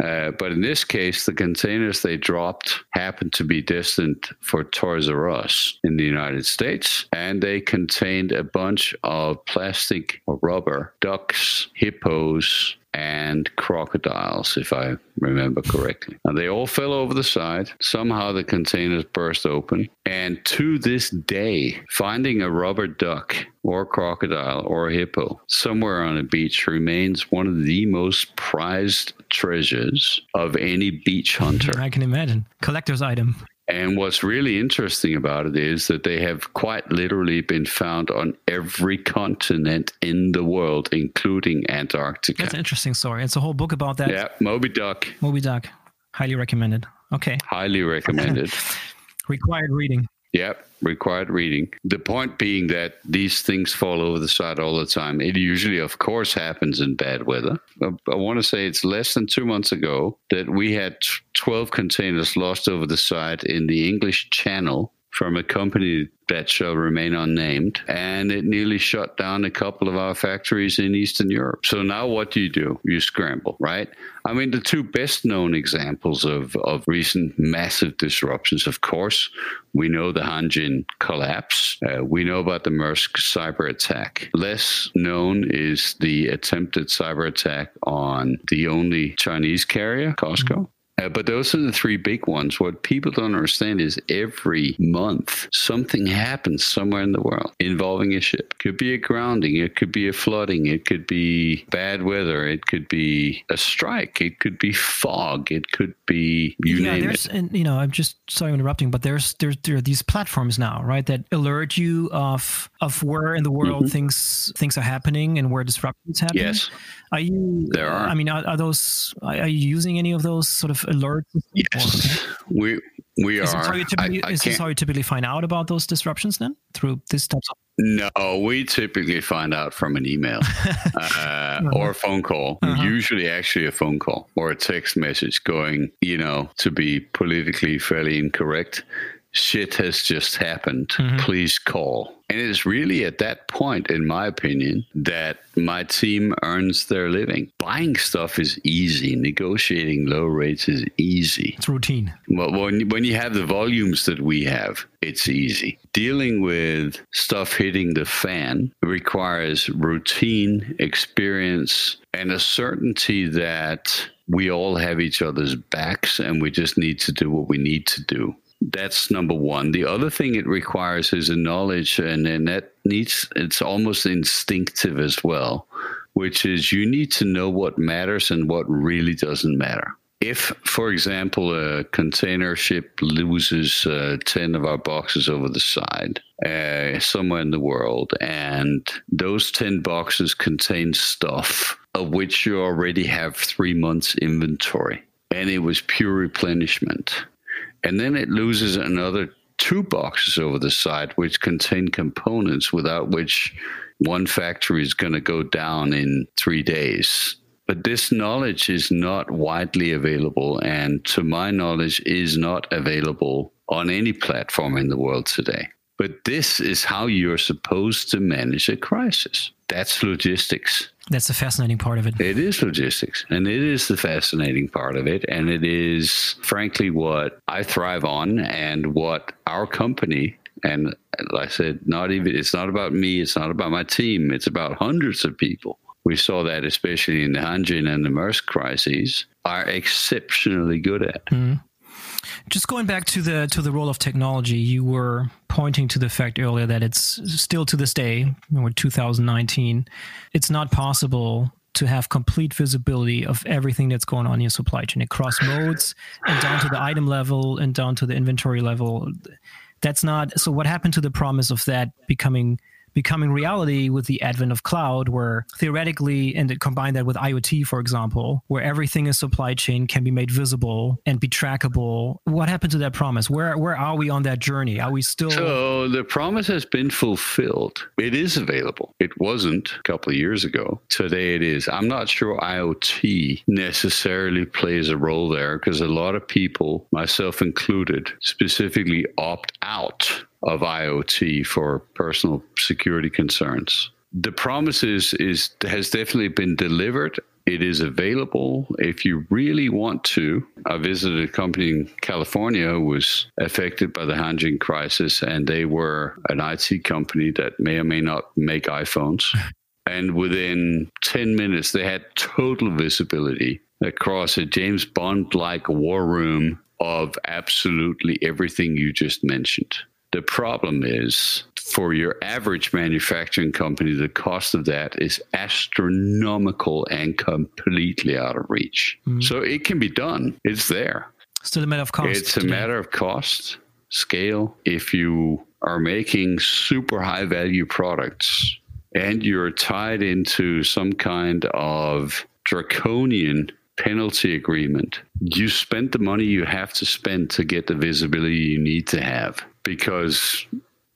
Uh, but in this case, the containers they dropped happened to be destined for Toys R Us in the United States, and they contained a bunch of plastic or rubber ducks, hippos, and crocodiles, if I remember correctly. And they all fell over the side. Somehow the containers burst open. And to this day, finding a rubber duck or crocodile or a hippo somewhere on a beach remains one of the most prized treasures of any beach hunter. I can imagine. Collector's item. And what's really interesting about it is that they have quite literally been found on every continent in the world, including Antarctica. That's an interesting story. It's a whole book about that. Yeah, Moby Duck, Moby Duck. Highly recommended. Okay. highly recommended. (laughs) Required reading. Yep, required reading. The point being that these things fall over the side all the time. It usually, of course, happens in bad weather. I, I want to say it's less than two months ago that we had 12 containers lost over the side in the English Channel from a company that shall remain unnamed, and it nearly shut down a couple of our factories in Eastern Europe. So now what do you do? You scramble, right? I mean, the two best known examples of, of recent massive disruptions, of course, we know the Hanjin collapse. Uh, we know about the Maersk cyber attack. Less known is the attempted cyber attack on the only Chinese carrier, COSCO. Uh, but those are the three big ones. What people don't understand is every month something happens somewhere in the world involving a ship. Could be a grounding, it could be a flooding, it could be bad weather, it could be a strike, it could be fog, it could be you yeah, name there's it. and you know I'm just sorry I'm interrupting, but there's there's there are these platforms now, right, that alert you of of where in the world things things are happening and where disruptions happen. Mm-hmm. Yes, Are you? There are. I mean, are, are those? Are you using any of those sort of alerts? yes, we we Is, are. you typically, I- I is this how you typically find out about those disruptions then through this types of? No, we typically find out from an email (laughs) uh, or a phone call. Uh-huh. Usually, actually, a phone call or a text message going, you know, to be politically fairly incorrect. Shit has just happened. Mhm. Please call. And it's really at that point, in my opinion, that my team earns their living. Buying stuff is easy. Negotiating low rates is easy. It's routine. Well, when when you have the volumes that we have, it's easy. Dealing with stuff hitting the fan requires routine, experience, and a certainty that we all have each other's backs and we just need to do what we need to do. That's number one. The other thing it requires is a knowledge, and, and that needs, it's almost instinctive as well, which is you need to know what matters and what really doesn't matter. If, for example, a container ship loses uh, 10 of our boxes over the side uh, somewhere in the world, and those 10 boxes contain stuff of which you already have three months inventory. And it was pure replenishment. And then it loses another two boxes over the side, which contain components without which one factory is going to go down in three days. But this knowledge is not widely available, and to my knowledge, is not available on any platform in the world today. But this is how you're supposed to manage a crisis. That's logistics. That's the fascinating part of it. It is logistics, and it is the fascinating part of it. And it is, frankly, what I thrive on and what our company and like I said, not even it's not about me, it's not about my team, it's about hundreds of people. We saw that especially in the Hanjin and the Maersk crises, are exceptionally good at. Mm. Just going back to the to the role of technology, you were pointing to the fact earlier that it's still to this day, we're 2019, it's not possible to have complete visibility of everything that's going on in your supply chain across modes and down to the item level and down to the inventory level. That's not so. What happened to the promise of that becoming becoming reality with the advent of cloud, where theoretically, and combine that with IoT, for example, where everything in supply chain can be made visible and be trackable. What happened to that promise? Where where are we on that journey? Are we still? So the promise has been fulfilled. It is available. It wasn't a couple of years ago. Today it is. I'm not sure IoT necessarily plays a role there because a lot of people, myself included, specifically opt out of IoT for personal security concerns. The promise is, is has definitely been delivered. It is available if you really want to. I visited a company in California who was affected by the Hanjin crisis, and they were an IT company that may or may not make iPhones. (laughs) And within 10 minutes, they had total visibility across a James Bond like war room of absolutely everything you just mentioned. The problem is for your average manufacturing company, the cost of that is astronomical and completely out of reach. Mm-hmm. So it can be done, it's there. Still a matter of cost. It's a today. matter of cost, scale. If you are making super high value products and you're tied into some kind of draconian penalty agreement, you spend the money you have to spend to get the visibility you need to have because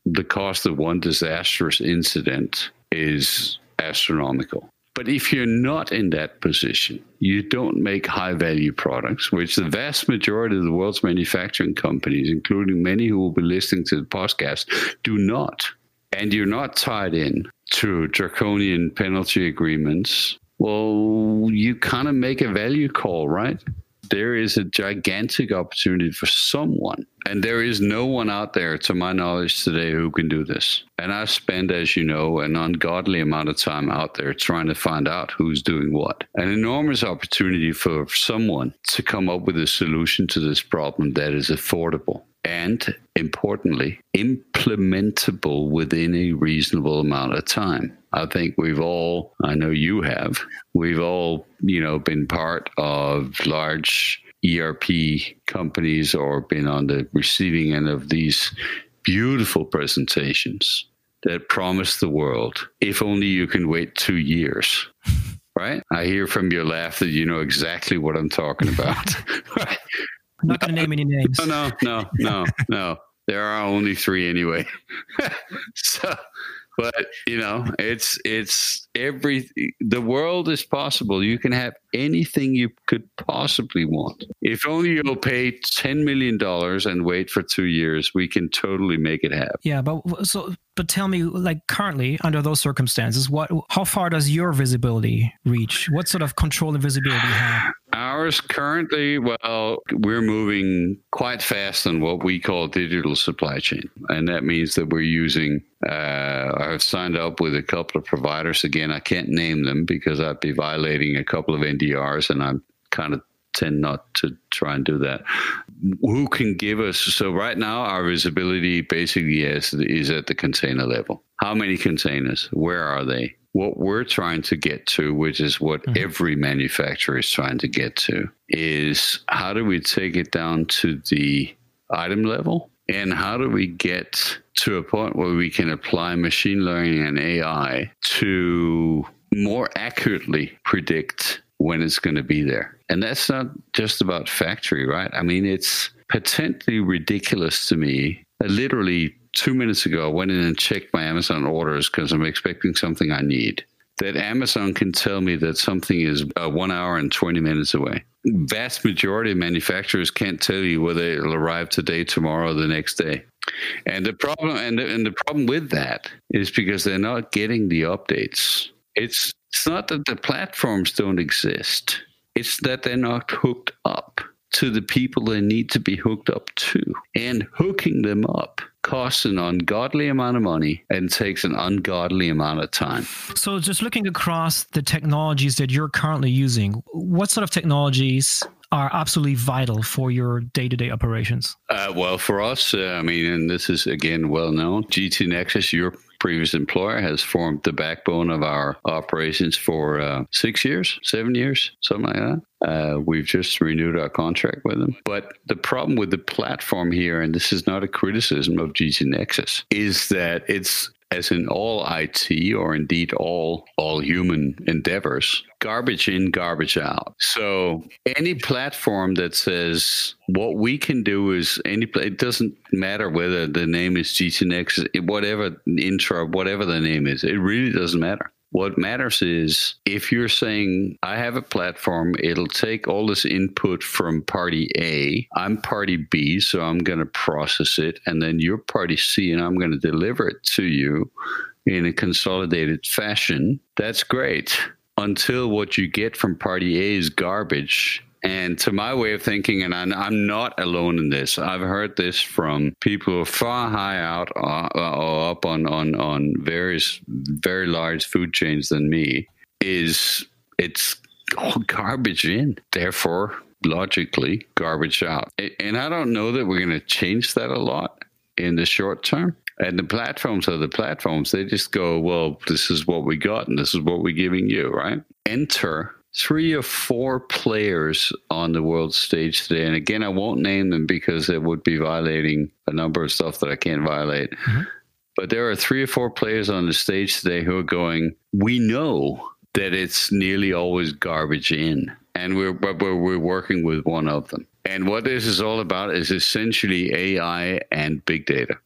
the cost of one disastrous incident is astronomical. But if you're not in that position, you don't make high value products, which the vast majority of the world's manufacturing companies, including many who will be listening to the podcast, do not. And you're not tied in to draconian penalty agreements. Well, you kind of make a value call, right? There is a gigantic opportunity for someone. And there is no one out there, to my knowledge today, who can do this. And I spend, as you know, an ungodly amount of time out there trying to find out who's doing what. An enormous opportunity for someone to come up with a solution to this problem that is affordable and importantly, implementable within a reasonable amount of time. I think we've all, I know you have, we've all, you know, been part of large ERP companies or been on the receiving end of these beautiful presentations that promise the world, if only you can wait two years. (laughs) Right? I hear from your laugh that you know exactly what I'm talking about. (laughs) I'm not going to name any names. No, no, no, no, no. There are only three anyway. (laughs) so, but you know it's it's every the world is possible. You can have anything you could possibly want. If only you'll pay 10 million dollars and wait for two years we can totally make it happen. Yeah but so but tell me like currently under those circumstances what how far does your visibility reach? What sort of control and visibility do you have? Ours currently well we're moving quite fast on what we call digital supply chain. And that means that we're using uh, i've signed up with a couple of providers again i can't name them because i'd be violating a couple of ndrs and i'm kind of tend not to try and do that. Who can give us? So right now, our visibility basically is is at the container level. How many containers? Where are they? What we're trying to get to, which is what mm-hmm. every manufacturer is trying to get to, is how do we take it down to the item level? And how do we get to a point where we can apply machine learning and AI to more accurately predict when it's going to be there. And that's not just about factory, right? I mean, it's potentially ridiculous to me. Literally two minutes ago, I went in and checked my Amazon orders because I'm expecting something I need. That Amazon can tell me that something is uh, one hour and 20 minutes away. Vast majority of manufacturers can't tell you whether it'll arrive today, tomorrow, or the next day. And the problem, and the, and the problem with that is because they're not getting the updates. It's it's not that the platforms don't exist, it's that they're not hooked up to the people they need to be hooked up to. And hooking them up costs an ungodly amount of money and takes an ungodly amount of time. So, just looking across the technologies that you're currently using, what sort of technologies are absolutely vital for your day-to-day operations? Uh, well, for us, uh, I mean, and this is again well known, GT Nexus, your previous employer, has formed the backbone of our operations for uh, six years, seven years, something like that. Uh, we've just renewed our contract with them. But the problem with the platform here, and this is not a criticism of GT Nexus, is that it's as in all IT or indeed all all human endeavors, garbage in, garbage out. So any platform that says what we can do is any it doesn't matter whether the name is GTNX, whatever INTTRA, whatever the name is, it really doesn't matter. What matters is if you're saying, I have a platform, it'll take all this input from party A. I'm party B, so I'm going to process it. And then you're party C, and I'm going to deliver it to you in a consolidated fashion. That's great until what you get from party A is garbage and to my way of thinking, and I'm, not alone in this, I've heard this from people far high out uh, or up on, on, on various very large food chains than me, is it's all garbage in. Therefore, logically, garbage out. And I don't know that we're going to change that a lot in the short term. And the platforms are the platforms. They just go, well, this is what we got and this is what we're giving you, right? Enter three or four players on the world stage today. And again, I won't name them because it would be violating a number of stuff that I can't violate. Mm-hmm. But there are three or four players on the stage today who are going, we know that it's nearly always garbage in. And we're, we're, we're working with one of them. And what this is all about is essentially AI and big data.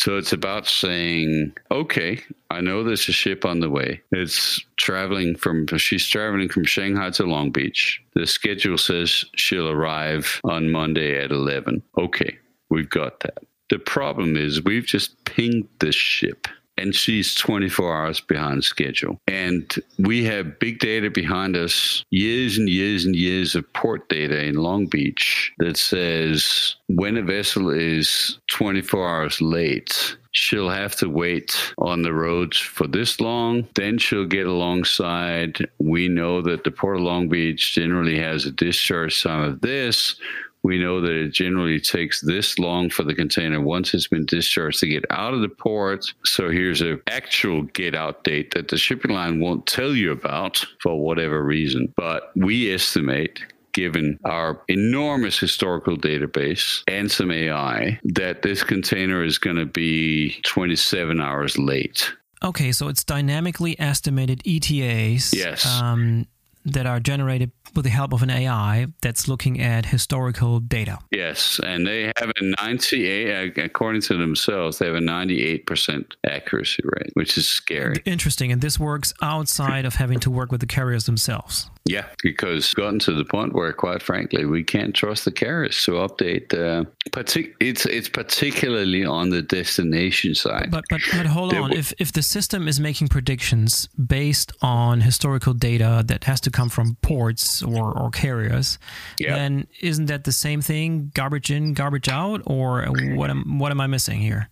So it's about saying, okay, I know there's a ship on the way. It's traveling from, she's traveling from Shanghai to Long Beach. The schedule says she'll arrive on Monday at 11. Okay, we've got that. The problem is we've just pinged this ship and she's 24 hours behind schedule. And we have big data behind us, years and years and years of port data in Long Beach that says when a vessel is 24 hours late, she'll have to wait on the roads for this long. Then she'll get alongside. We know that the Port of Long Beach generally has a discharge time of this we know that it generally takes this long for the container once it's been discharged to get out of the port. So here's an actual get out date that the shipping line won't tell you about for whatever reason. But we estimate given our enormous historical database and some AI, that this container is going to be 27 hours late. Okay, so it's dynamically estimated ETAs. Yes. Um, that are generated with the help of an AI that's looking at historical data. Yes, and they have a 98, according to themselves, they have a 98% accuracy rate, which is scary. Interesting. And this works outside of having to work with the carriers themselves. Yeah, because it's gotten to the point where, quite frankly, we can't trust the carriers to update. Uh, partic- it's it's particularly on the destination side. But but, but hold on, if if the system is making predictions based on historical data that has to come from ports or, or carriers, yep. then isn't that the same thing? Garbage in, garbage out, or what am what am I missing here?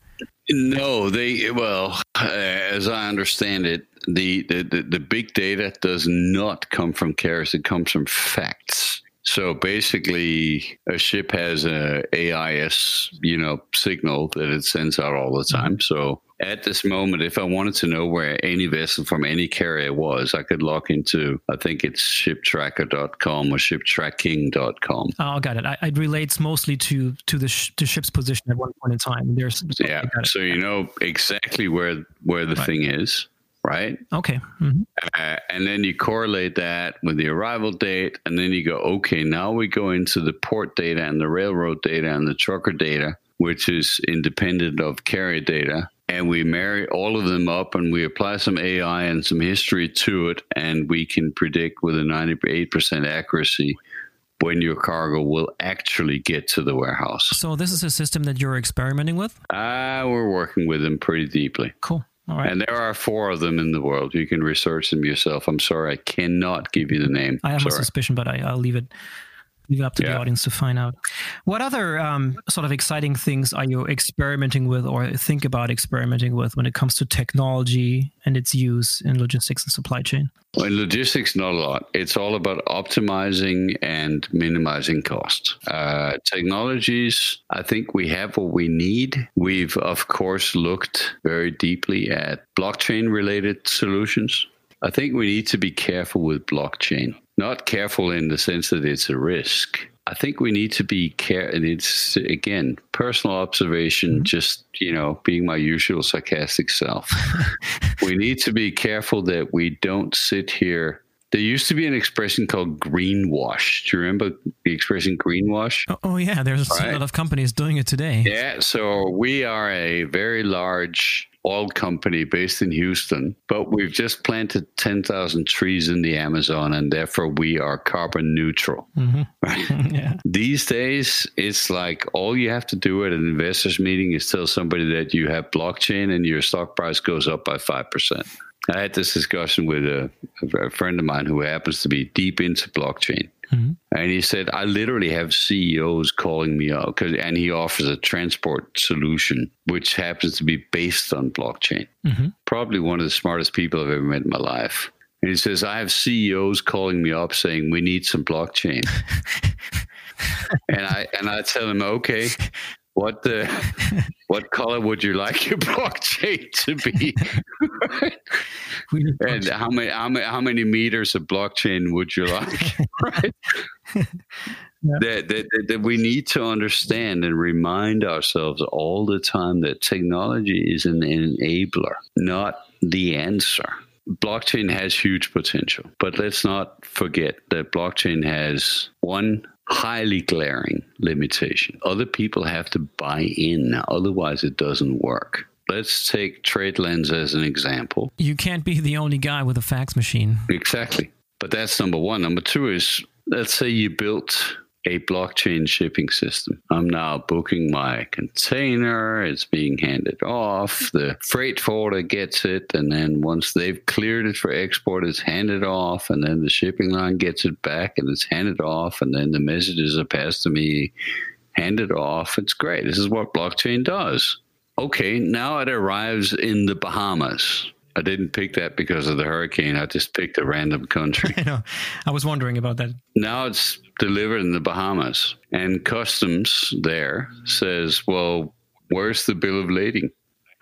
No, they well, uh, as I understand it, the, the the big data does not come from carriers; it comes from facts. So basically, a ship has a AIS, you know, signal that it sends out all the time. So at this moment, if I wanted to know where any vessel from any carrier was, I could log into, I think it's shiptracker.com or shiptracking.com. Oh, got it. I, it relates mostly to to the, sh- the ship's position at one point in time. There's yeah, so you know exactly where where the right. thing is right? Okay. Mm-hmm. Uh, and then you correlate that with the arrival date, and then you go, okay, now we go into the port data and the railroad data and the trucker data, which is independent of carrier data. And we marry all of them up and we apply some AI and some history to it, and we can predict with a 98% accuracy when your cargo will actually get to the warehouse. So, this is a system that you're experimenting with? Uh, we're working with them pretty deeply. Cool. All right. And there are four of them in the world. You can research them yourself. I'm sorry, I cannot give you the name. I have sorry. a suspicion, but I, will leave it leave it up to yeah. the audience to find out. What other um, sort of exciting things are you experimenting with or think about experimenting with when it comes to technology and its use in logistics and supply chain? Well, in logistics, not a lot. It's all about optimizing and minimizing costs. Uh, technologies, I think we have what we need. We've, of course, looked very deeply at blockchain related solutions. I think we need to be careful with blockchain not careful in the sense that it's a risk. I think we need to be care. And it's again personal observation. Mm-hmm. Just you know, being my usual sarcastic self. (laughs) we need to be careful that we don't sit here. There used to be an expression called greenwash. Do you remember the expression greenwash? Oh, oh yeah, there's right? a lot of companies doing it today. Yeah, so we are a very large oil company based in Houston, but we've just planted 10,000 trees in the Amazon and therefore we are carbon neutral. Mm-hmm. (laughs) Right? (laughs) yeah. These days, it's like all you have to do at an investors meeting is tell somebody that you have blockchain and your stock price goes up by 5%. I had this discussion with a, a friend of mine who happens to be deep into blockchain. Mm-hmm. And he said, I literally have CEOs calling me up, and he offers a transport solution, which happens to be based on blockchain. Mm-hmm. Probably one of the smartest people I've ever met in my life. And he says, I have CEOs calling me up saying, we need some blockchain. (laughs) and I and I tell him, okay, what the (laughs) what color would you like your (laughs) blockchain to be? (laughs) and how many, how many how many meters of blockchain would you like? right. Yeah. That, that, that we need to understand and remind ourselves all the time that technology is an enabler, not the answer. Blockchain has huge potential, but let's not forget that blockchain has one highly glaring limitation. Other people have to buy in, otherwise, it doesn't work. Let's take TradeLens as an example. You can't be the only guy with a fax machine. Exactly. But that's number one. Number two is let's say you built a blockchain shipping system. I'm now booking my container, it's being handed off, the freight forwarder gets it, and then once they've cleared it for export, it's handed off, and then the shipping line gets it back and it's handed off, and then the messages are passed to me, handed off. It's great. This is what blockchain does. Okay, now it arrives in the Bahamas. I didn't pick that because of the hurricane. I just picked a random country. (laughs) I know. I was wondering about that. Now it's delivered in the Bahamas, and customs there says, "Well, where's the bill of lading?"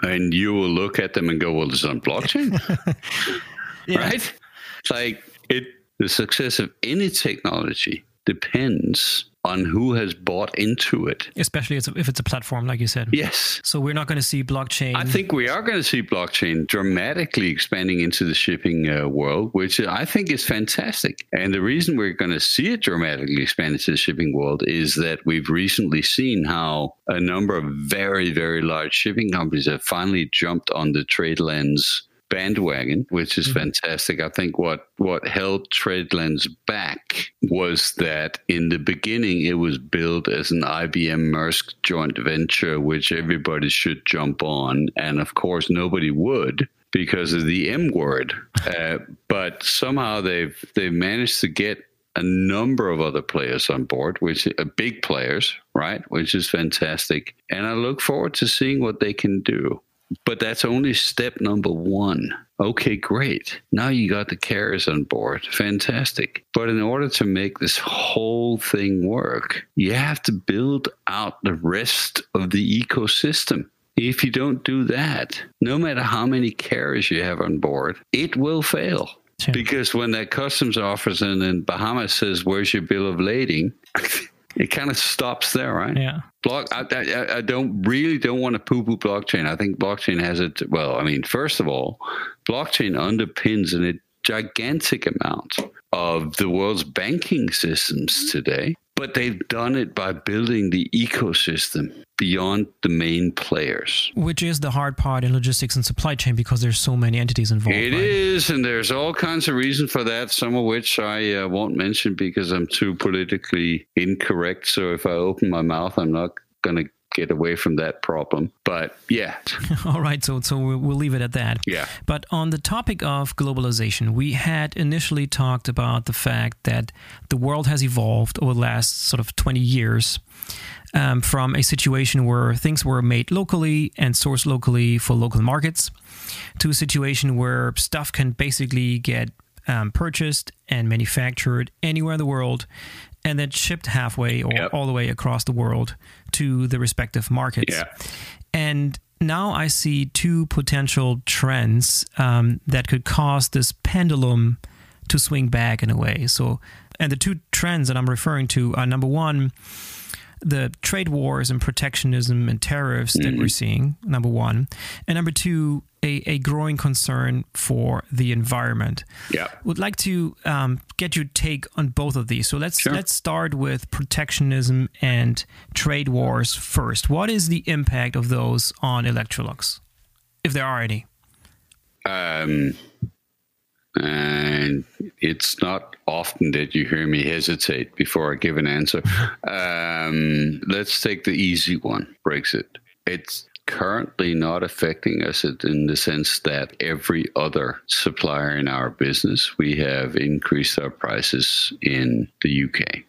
And you will look at them and go, "Well, it's on blockchain, (laughs) yeah. right?" It's like it. The success of any technology depends on who has bought into it. Especially if it's a platform, like you said. Yes. So we're not going to see blockchain. I think we are going to see blockchain dramatically expanding into the shipping uh, world, which I think is fantastic. And the reason we're going to see it dramatically expand into the shipping world is that we've recently seen how a number of very, very large shipping companies have finally jumped on the TradeLens bandwagon, which is mm-hmm. fantastic. I think what what held TradeLens back was that in the beginning it was built as an IBM Maersk joint venture, which everybody should jump on, and of course nobody would because of the M word. Uh, but somehow they've they've managed to get a number of other players on board, which are big players, right? Which is fantastic. And I look forward to seeing what they can do. But that's only step number one. Okay, great. Now you got the carriers on board. Fantastic. But in order to make this whole thing work, you have to build out the rest of the ecosystem. If you don't do that, no matter how many carriers you have on board, it will fail. Sure. Because when that customs officer in Bahamas says, Where's your bill of lading? (laughs) it kind of stops there, right? Yeah. Block. I, I, I don't really don't want to poo-poo blockchain. I think blockchain has it. Well, I mean, first of all, blockchain underpins in a gigantic amount of the world's banking systems today. But they've done it by building the ecosystem beyond the main players. Which is the hard part in logistics and supply chain because there's so many entities involved. It right? is, and there's all kinds of reasons for that, some of which I uh, won't mention because I'm too politically incorrect. So if I open my mouth, I'm not going to get away from that problem. But yeah. (laughs) All right. So so we'll, we'll leave it at that. Yeah. But on the topic of globalization, we had initially talked about the fact that the world has evolved over the last sort of 20 years. Um, from a situation where things were made locally and sourced locally for local markets to a situation where stuff can basically get um, purchased and manufactured anywhere in the world and then shipped halfway or Yep. all the way across the world to the respective markets. Yeah. And now I see two potential trends um, that could cause this pendulum to swing back in a way. So, and the two trends that I'm referring to are number one, the trade wars and protectionism and tariffs that we're seeing, number one. And number two, a, a growing concern for the environment. Yeah. Would like to um, get your take on both of these. So let's Sure. let's start with protectionism and trade wars first. What is the impact of those on Electrolux, if there are any? Um, and it's not often that you hear me hesitate before I give an answer. (laughs) Um, let's take the easy one Brexit. It's currently not affecting us in the sense that every other supplier in our business, we have increased our prices in the UK.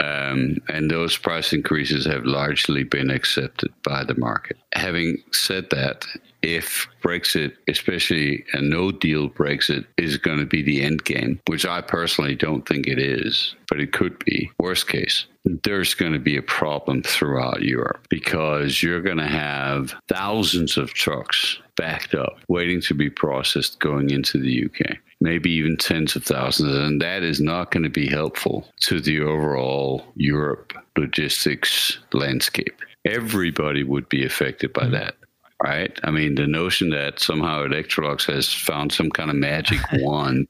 Um, and those price increases have largely been accepted by the market. Having said that, if Brexit, especially a no deal Brexit, is going to be the end game, which I personally don't think it is, but it could be, worst case, there's going to be a problem throughout Europe because you're going to have thousands of trucks backed up waiting to be processed going into the UK maybe even tens of thousands. And that is not going to be helpful to the overall Europe logistics landscape. Everybody would be affected by that. Right? I mean, the notion that somehow Electrolux has found some kind of magic (laughs) wand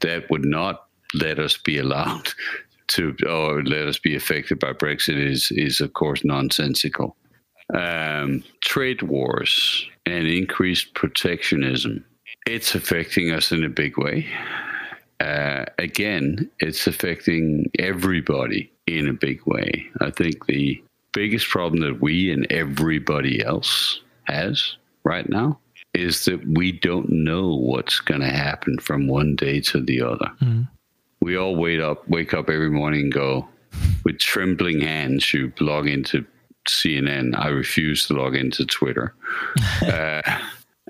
that would not let us be allowed to, or let us be affected by Brexit is, is of course, nonsensical. Um, trade wars and increased protectionism it's affecting us in a big way. Uh, again, it's affecting everybody in a big way. I think the biggest problem that we and everybody else has right now is that we don't know what's going to happen from one day to the other. We all wake up, wake up every morning and go with trembling hands. You log into CNN. I refuse to log into Twitter. (laughs) uh,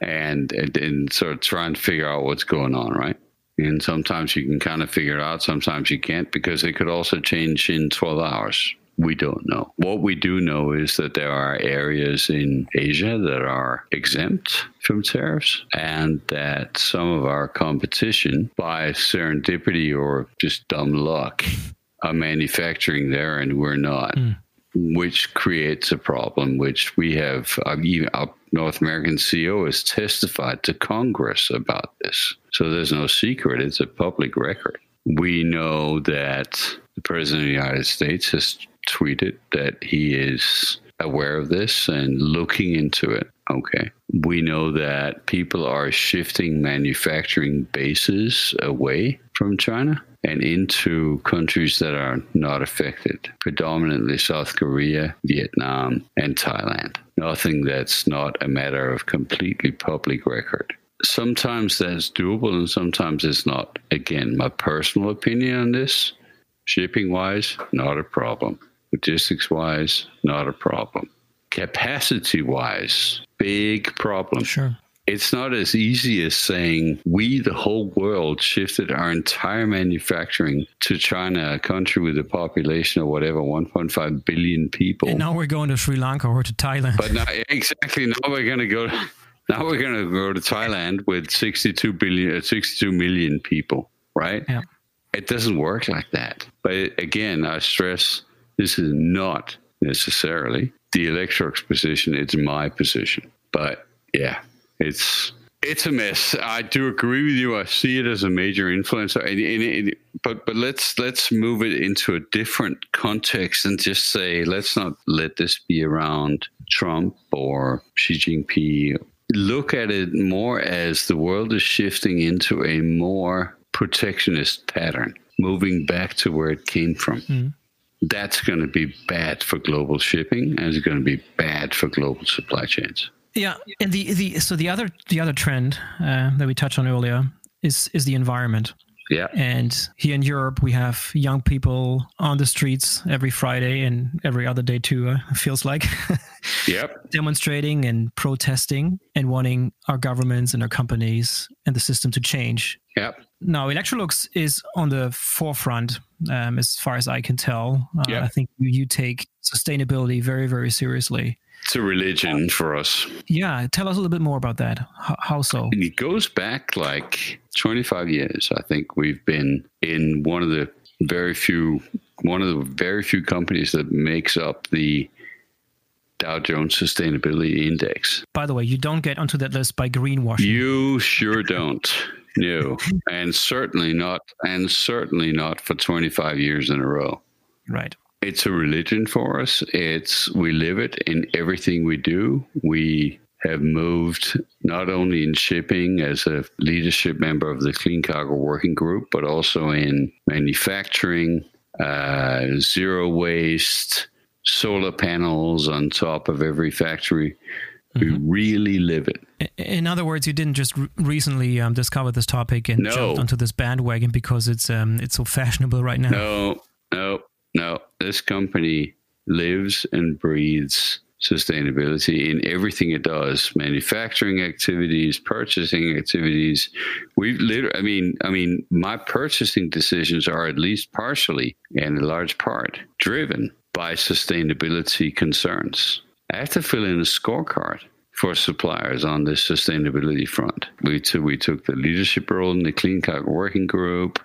and, and and sort of try and figure out what's going on, right? And sometimes you can kind of figure it out, sometimes you can't because it could also change in 12 hours. We don't know. What we do know is that there are areas in Asia that are exempt from tariffs, and that some of our competition, by serendipity or just dumb luck, are manufacturing there and we're not which creates a problem, which we have, uh, even our North American CEO has testified to Congress about this. So there's no secret, it's a public record. We know that the President of the United States has tweeted that he is aware of this and looking into it. Okay. We know that people are shifting manufacturing bases away from China and into countries that are not affected, predominantly South Korea, Vietnam, and Thailand. Nothing that's not a matter of completely public record. Sometimes that's doable and sometimes it's not. Again, my personal opinion on this shipping wise, not a problem. Logistics wise, not a problem. Capacity wise, big problem Sure. it's not as easy as saying we, the whole world, shifted our entire manufacturing to China, a country with a population of whatever 1.5 billion people. And now we're going to Sri Lanka or to Thailand. But now, exactly, now we're going to go. Now we're going to go to Thailand with 62 billion, uh, 62 million people, right? Yeah. It doesn't work like that. But again, I stress This is not necessarily the Electrolux position. It's my position. But yeah, it's it's a mess. I do agree with you. I see it as a major influencer. And, and, and, but but let's let's move it into a different context and just say let's not let this be around Trump or Xi Jinping. Look at it more as the world is shifting into a more protectionist pattern, moving back to where it came from. Mm. That's going to be bad for global shipping and it's going to be bad for global supply chains. Yeah, and the the so the other the other trend uh, that we touched on earlier is is the environment. Yeah. And here in Europe, we have young people on the streets every Friday and every other day too, uh, feels like. (laughs) yep. Demonstrating and protesting and wanting our governments and our companies and the system to change. Yep. Now, Electrolux is on the forefront, um, as far as I can tell. Uh. I think you, you take sustainability very, very seriously. It's a religion for us. Yeah, tell us a little bit more about that. How, how so? It goes back like 25 years. I think we've been in one of the very few one of the very few companies that makes up the Dow Jones Sustainability Index. By the way, you don't get onto that list by greenwashing. You sure don't. No, and certainly not, and certainly not for 25 years in a row. Right it's a religion for us. It's we live it in everything we do. We have moved not only in shipping as a leadership member of the Clean Cargo Working Group, but also in manufacturing, uh, zero waste, solar panels on top of every factory. We mm-hmm. really live it. In other words, you didn't just re- recently um, discover this topic and no. jumped onto this bandwagon because it's um, it's so fashionable right now. No, no, now, this company lives and breathes sustainability in everything it does. Manufacturing activities purchasing activities. We've literally i mean i mean my purchasing decisions are at least partially and in large part driven by sustainability concerns. I have to fill in a scorecard for suppliers on the sustainability front we, t- we took the leadership role in the clean cargo working group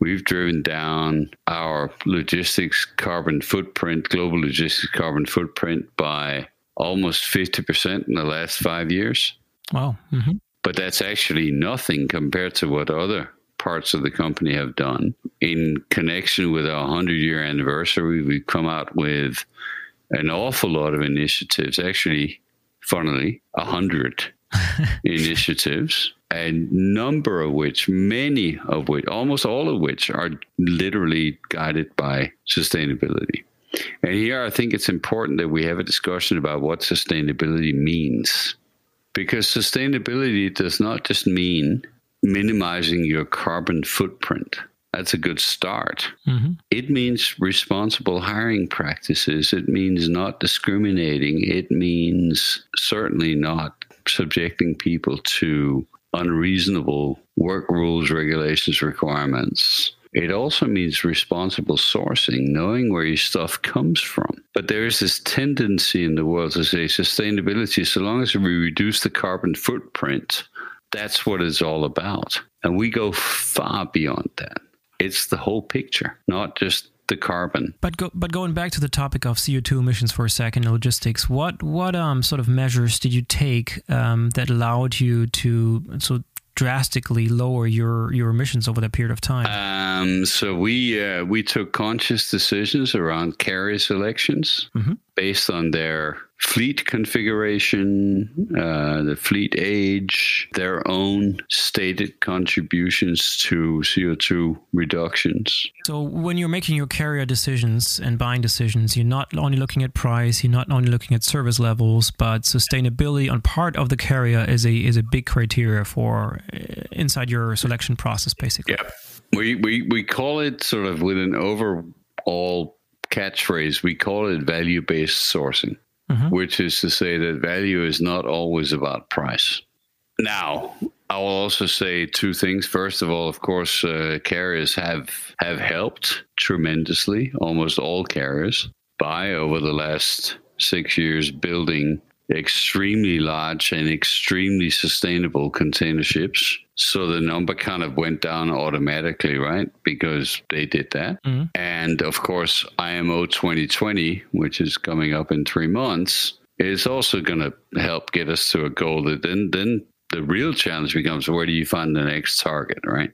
We've driven down our logistics carbon footprint, global logistics carbon footprint by almost 50% in the last five years. Wow. Mm-hmm. But that's actually nothing compared to what other parts of the company have done. In connection with our 100 year anniversary, we've come out with an awful lot of initiatives, actually, funnily, 100 (laughs) initiatives a number of which, many of which, almost all of which are literally guided by sustainability. And here I think it's important that we have a discussion about what sustainability means. Because sustainability does not just mean minimizing your carbon footprint. That's a good start. Mm-hmm. It means responsible hiring practices. It means not discriminating. It means certainly not subjecting people to unreasonable work rules, regulations, requirements. It also means responsible sourcing, knowing where your stuff comes from. But there is this tendency in the world to say sustainability, so long as we reduce the carbon footprint, that's what it's all about. And we go far beyond that. It's the whole picture, not just the carbon. But go, but going back to the topic of CO two emissions for a second, logistics. What what um sort of measures did you take um, that allowed you to so drastically lower your your emissions over that period of time? Um, so we uh, we took conscious decisions around carrier selections mm-hmm. based on their fleet configuration, uh, the fleet age, their own stated contributions to CO2 reductions. So, when you're making your carrier decisions and buying decisions, you're not only looking at price, you're not only looking at service levels, but sustainability on part of the carrier is a is a big criteria for uh, inside your selection process, basically. Yeah, we we we call it sort of with an overall catchphrase. We call it value based sourcing mm-hmm. which is to say that value is not always about price. Now, I will also say two things. First of all, of course, uh, carriers have have helped tremendously. Almost all carriers by over the last six years building extremely large and extremely sustainable container ships. So the number kind of went down automatically, right? Because they did that. Mm-hmm. And of course, IMO 2020, which is coming up in three months, is also going to help get us to a goal that then, then the real challenge becomes where do you find the next target, right?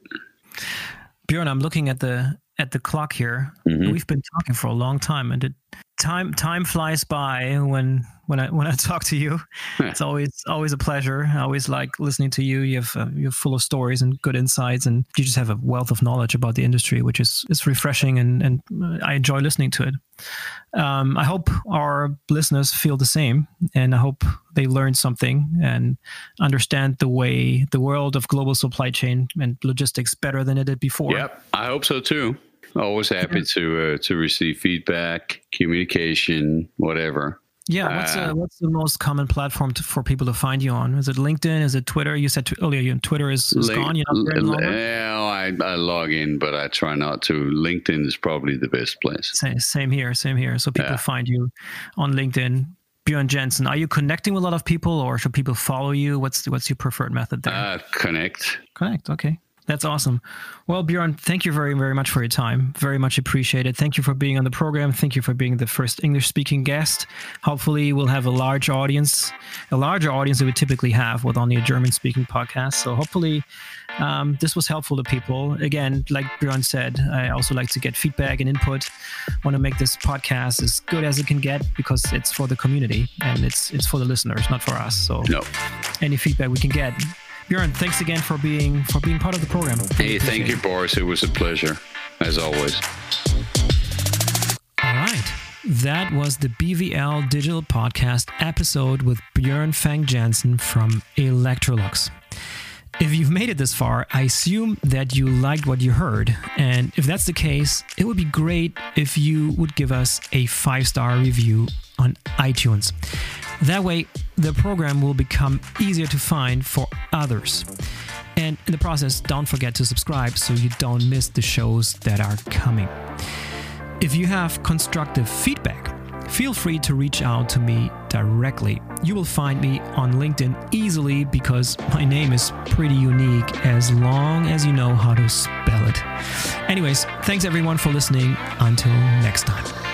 Bjorn, I'm looking at the at the clock here. Mm-hmm. We've been talking for a long time, and it, time time flies by when when I when I (laughs) talk to you. it's always always a pleasure. I always like listening to you. You have uh, you're full of stories and good insights, and you just have a wealth of knowledge about the industry, which is is refreshing, and and I enjoy listening to it. Um, I hope our listeners feel the same, and I hope they learn something and understand the way the world of global supply chain and logistics better than it did before. Yep, I hope so too. Always happy to uh, to receive feedback, communication, whatever. Yeah, what's uh, what's the most common platform to, for people to find you on? Is it LinkedIn? Is it Twitter? You said earlier you Twitter is, is link, gone. You're not there I, I log in, but I try not to. LinkedIn is probably the best place. Same, same here. Same here. So people yeah. find you on LinkedIn. Bjorn Jensen, are you connecting with a lot of people, or should people follow you? What's what's your preferred method there? Uh, connect. Connect. Okay. That's awesome. Well, Bjorn, thank you very, very much for your time. Very much appreciated. Thank you for being on the program. Thank you for being the first English speaking guest. Hopefully, we'll have a large audience, a larger audience than we typically have with only a German speaking podcast. So, hopefully, um, this was helpful to people. Again, like Bjorn said, I also like to get feedback and input. Want to make this podcast as good as it can get because it's for the community and it's it's for the listeners, not for us. So, no. any feedback we can get Bjorn, thanks again for being for being part of the program. Hey, thank you, Boris. It was a pleasure, as always. All right. That was the BVL Digital Podcast episode with Bjorn Vang Jensen from Electrolux. If you've made it this far, I assume that you liked what you heard. And if that's the case, it would be great if you would give us a five star review on iTunes. That way, the program will become easier to find for others. And in the process, don't forget to subscribe so you don't miss the shows that are coming. If you have constructive feedback, feel free to reach out to me directly. You will find me on LinkedIn easily because my name is pretty unique as long as you know how to spell it. Anyways, thanks everyone for listening. Until next time.